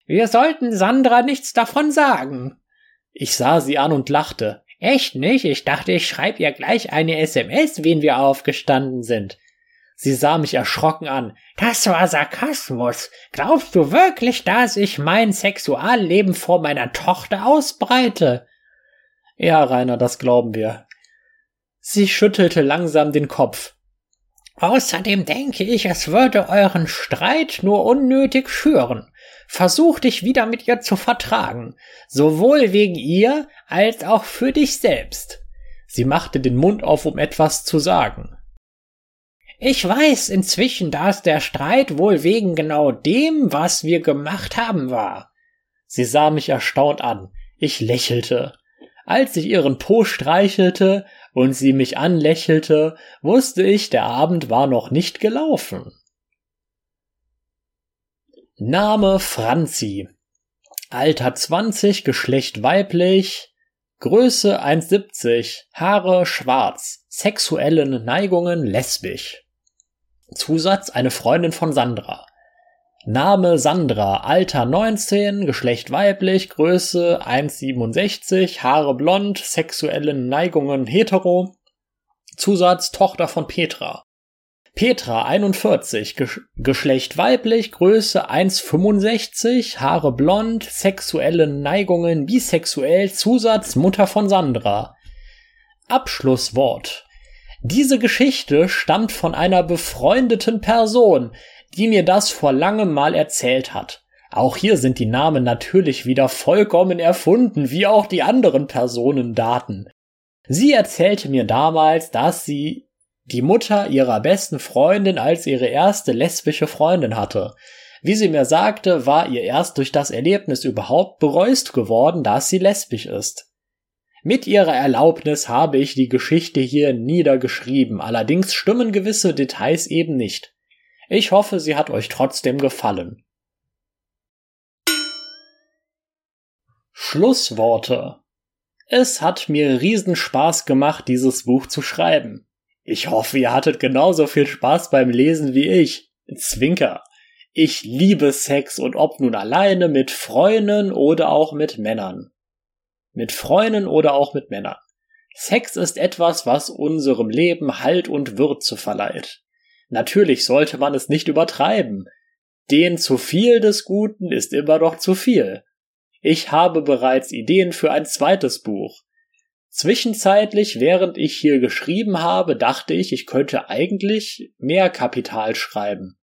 Speaker 2: Wir sollten Sandra nichts davon sagen. Ich sah sie an und lachte. Echt nicht? Ich dachte, ich schreib ihr gleich eine SMS, wen wir aufgestanden sind. Sie sah mich erschrocken an. Das war Sarkasmus. Glaubst du wirklich, dass ich mein Sexualleben vor meiner Tochter ausbreite? Ja, Rainer, das glauben wir. Sie schüttelte langsam den Kopf. Außerdem denke ich, es würde euren Streit nur unnötig schüren. Versuch dich wieder mit ihr zu vertragen, sowohl wegen ihr als auch für dich selbst. Sie machte den Mund auf, um etwas zu sagen. Ich weiß inzwischen, dass der Streit wohl wegen genau dem, was wir gemacht haben, war. Sie sah mich erstaunt an. Ich lächelte. Als ich ihren Po streichelte und sie mich anlächelte, wusste ich, der Abend war noch nicht gelaufen. Name Franzi. Alter 20, Geschlecht weiblich, Größe 1,70, Haare schwarz, sexuellen Neigungen lesbisch. Zusatz eine Freundin von Sandra. Name Sandra, Alter 19, Geschlecht weiblich, Größe 1,67, Haare blond, sexuelle Neigungen hetero. Zusatz Tochter von Petra. Petra 41, Ge Geschlecht weiblich, Größe 1,65, Haare blond, sexuelle Neigungen bisexuell, Zusatz Mutter von Sandra. Abschlusswort. Diese Geschichte stammt von einer befreundeten Person, die mir das vor langem mal erzählt hat. Auch hier sind die Namen natürlich wieder vollkommen erfunden, wie auch die anderen Personendaten. Sie erzählte mir damals, dass sie die Mutter ihrer besten Freundin als ihre erste lesbische Freundin hatte. Wie sie mir sagte, war ihr erst durch das Erlebnis überhaupt bereust geworden, dass sie lesbisch ist. Mit ihrer Erlaubnis habe ich die Geschichte hier niedergeschrieben, allerdings stimmen gewisse Details eben nicht. Ich hoffe, sie hat euch trotzdem gefallen. Schlussworte. Es hat mir riesen Spaß gemacht, dieses Buch zu schreiben. Ich hoffe, ihr hattet genauso viel Spaß beim Lesen wie ich. Zwinker. Ich liebe Sex und ob nun alleine, mit Freunden oder auch mit Männern. Mit Freunden oder auch mit Männern. Sex ist etwas, was unserem Leben Halt und Würze verleiht. Natürlich sollte man es nicht übertreiben. Den zu viel des Guten ist immer doch zu viel. Ich habe bereits Ideen für ein zweites Buch. Zwischenzeitlich, während ich hier geschrieben habe, dachte ich, ich könnte eigentlich mehr Kapital schreiben.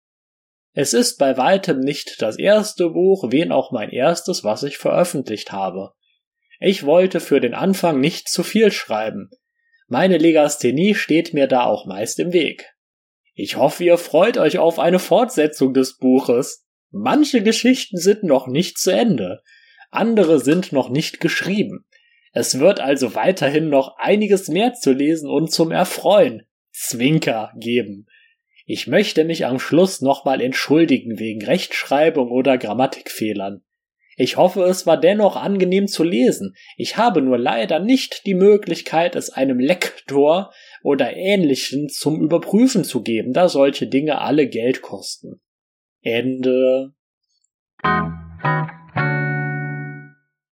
Speaker 2: Es ist bei weitem nicht das erste Buch, wen auch mein erstes, was ich veröffentlicht habe. Ich wollte für den Anfang nicht zu viel schreiben. Meine Legasthenie steht mir da auch meist im Weg. Ich hoffe, ihr freut euch auf eine Fortsetzung des Buches. Manche Geschichten sind noch nicht zu Ende, andere sind noch nicht geschrieben. Es wird also weiterhin noch einiges mehr zu lesen und zum Erfreuen, Zwinker, geben. Ich möchte mich am Schluss nochmal entschuldigen wegen Rechtschreibung oder Grammatikfehlern. Ich hoffe, es war dennoch angenehm zu lesen. Ich habe nur leider nicht die Möglichkeit, es einem Lektor oder ähnlichen zum Überprüfen zu geben, da solche Dinge alle Geld kosten. Ende.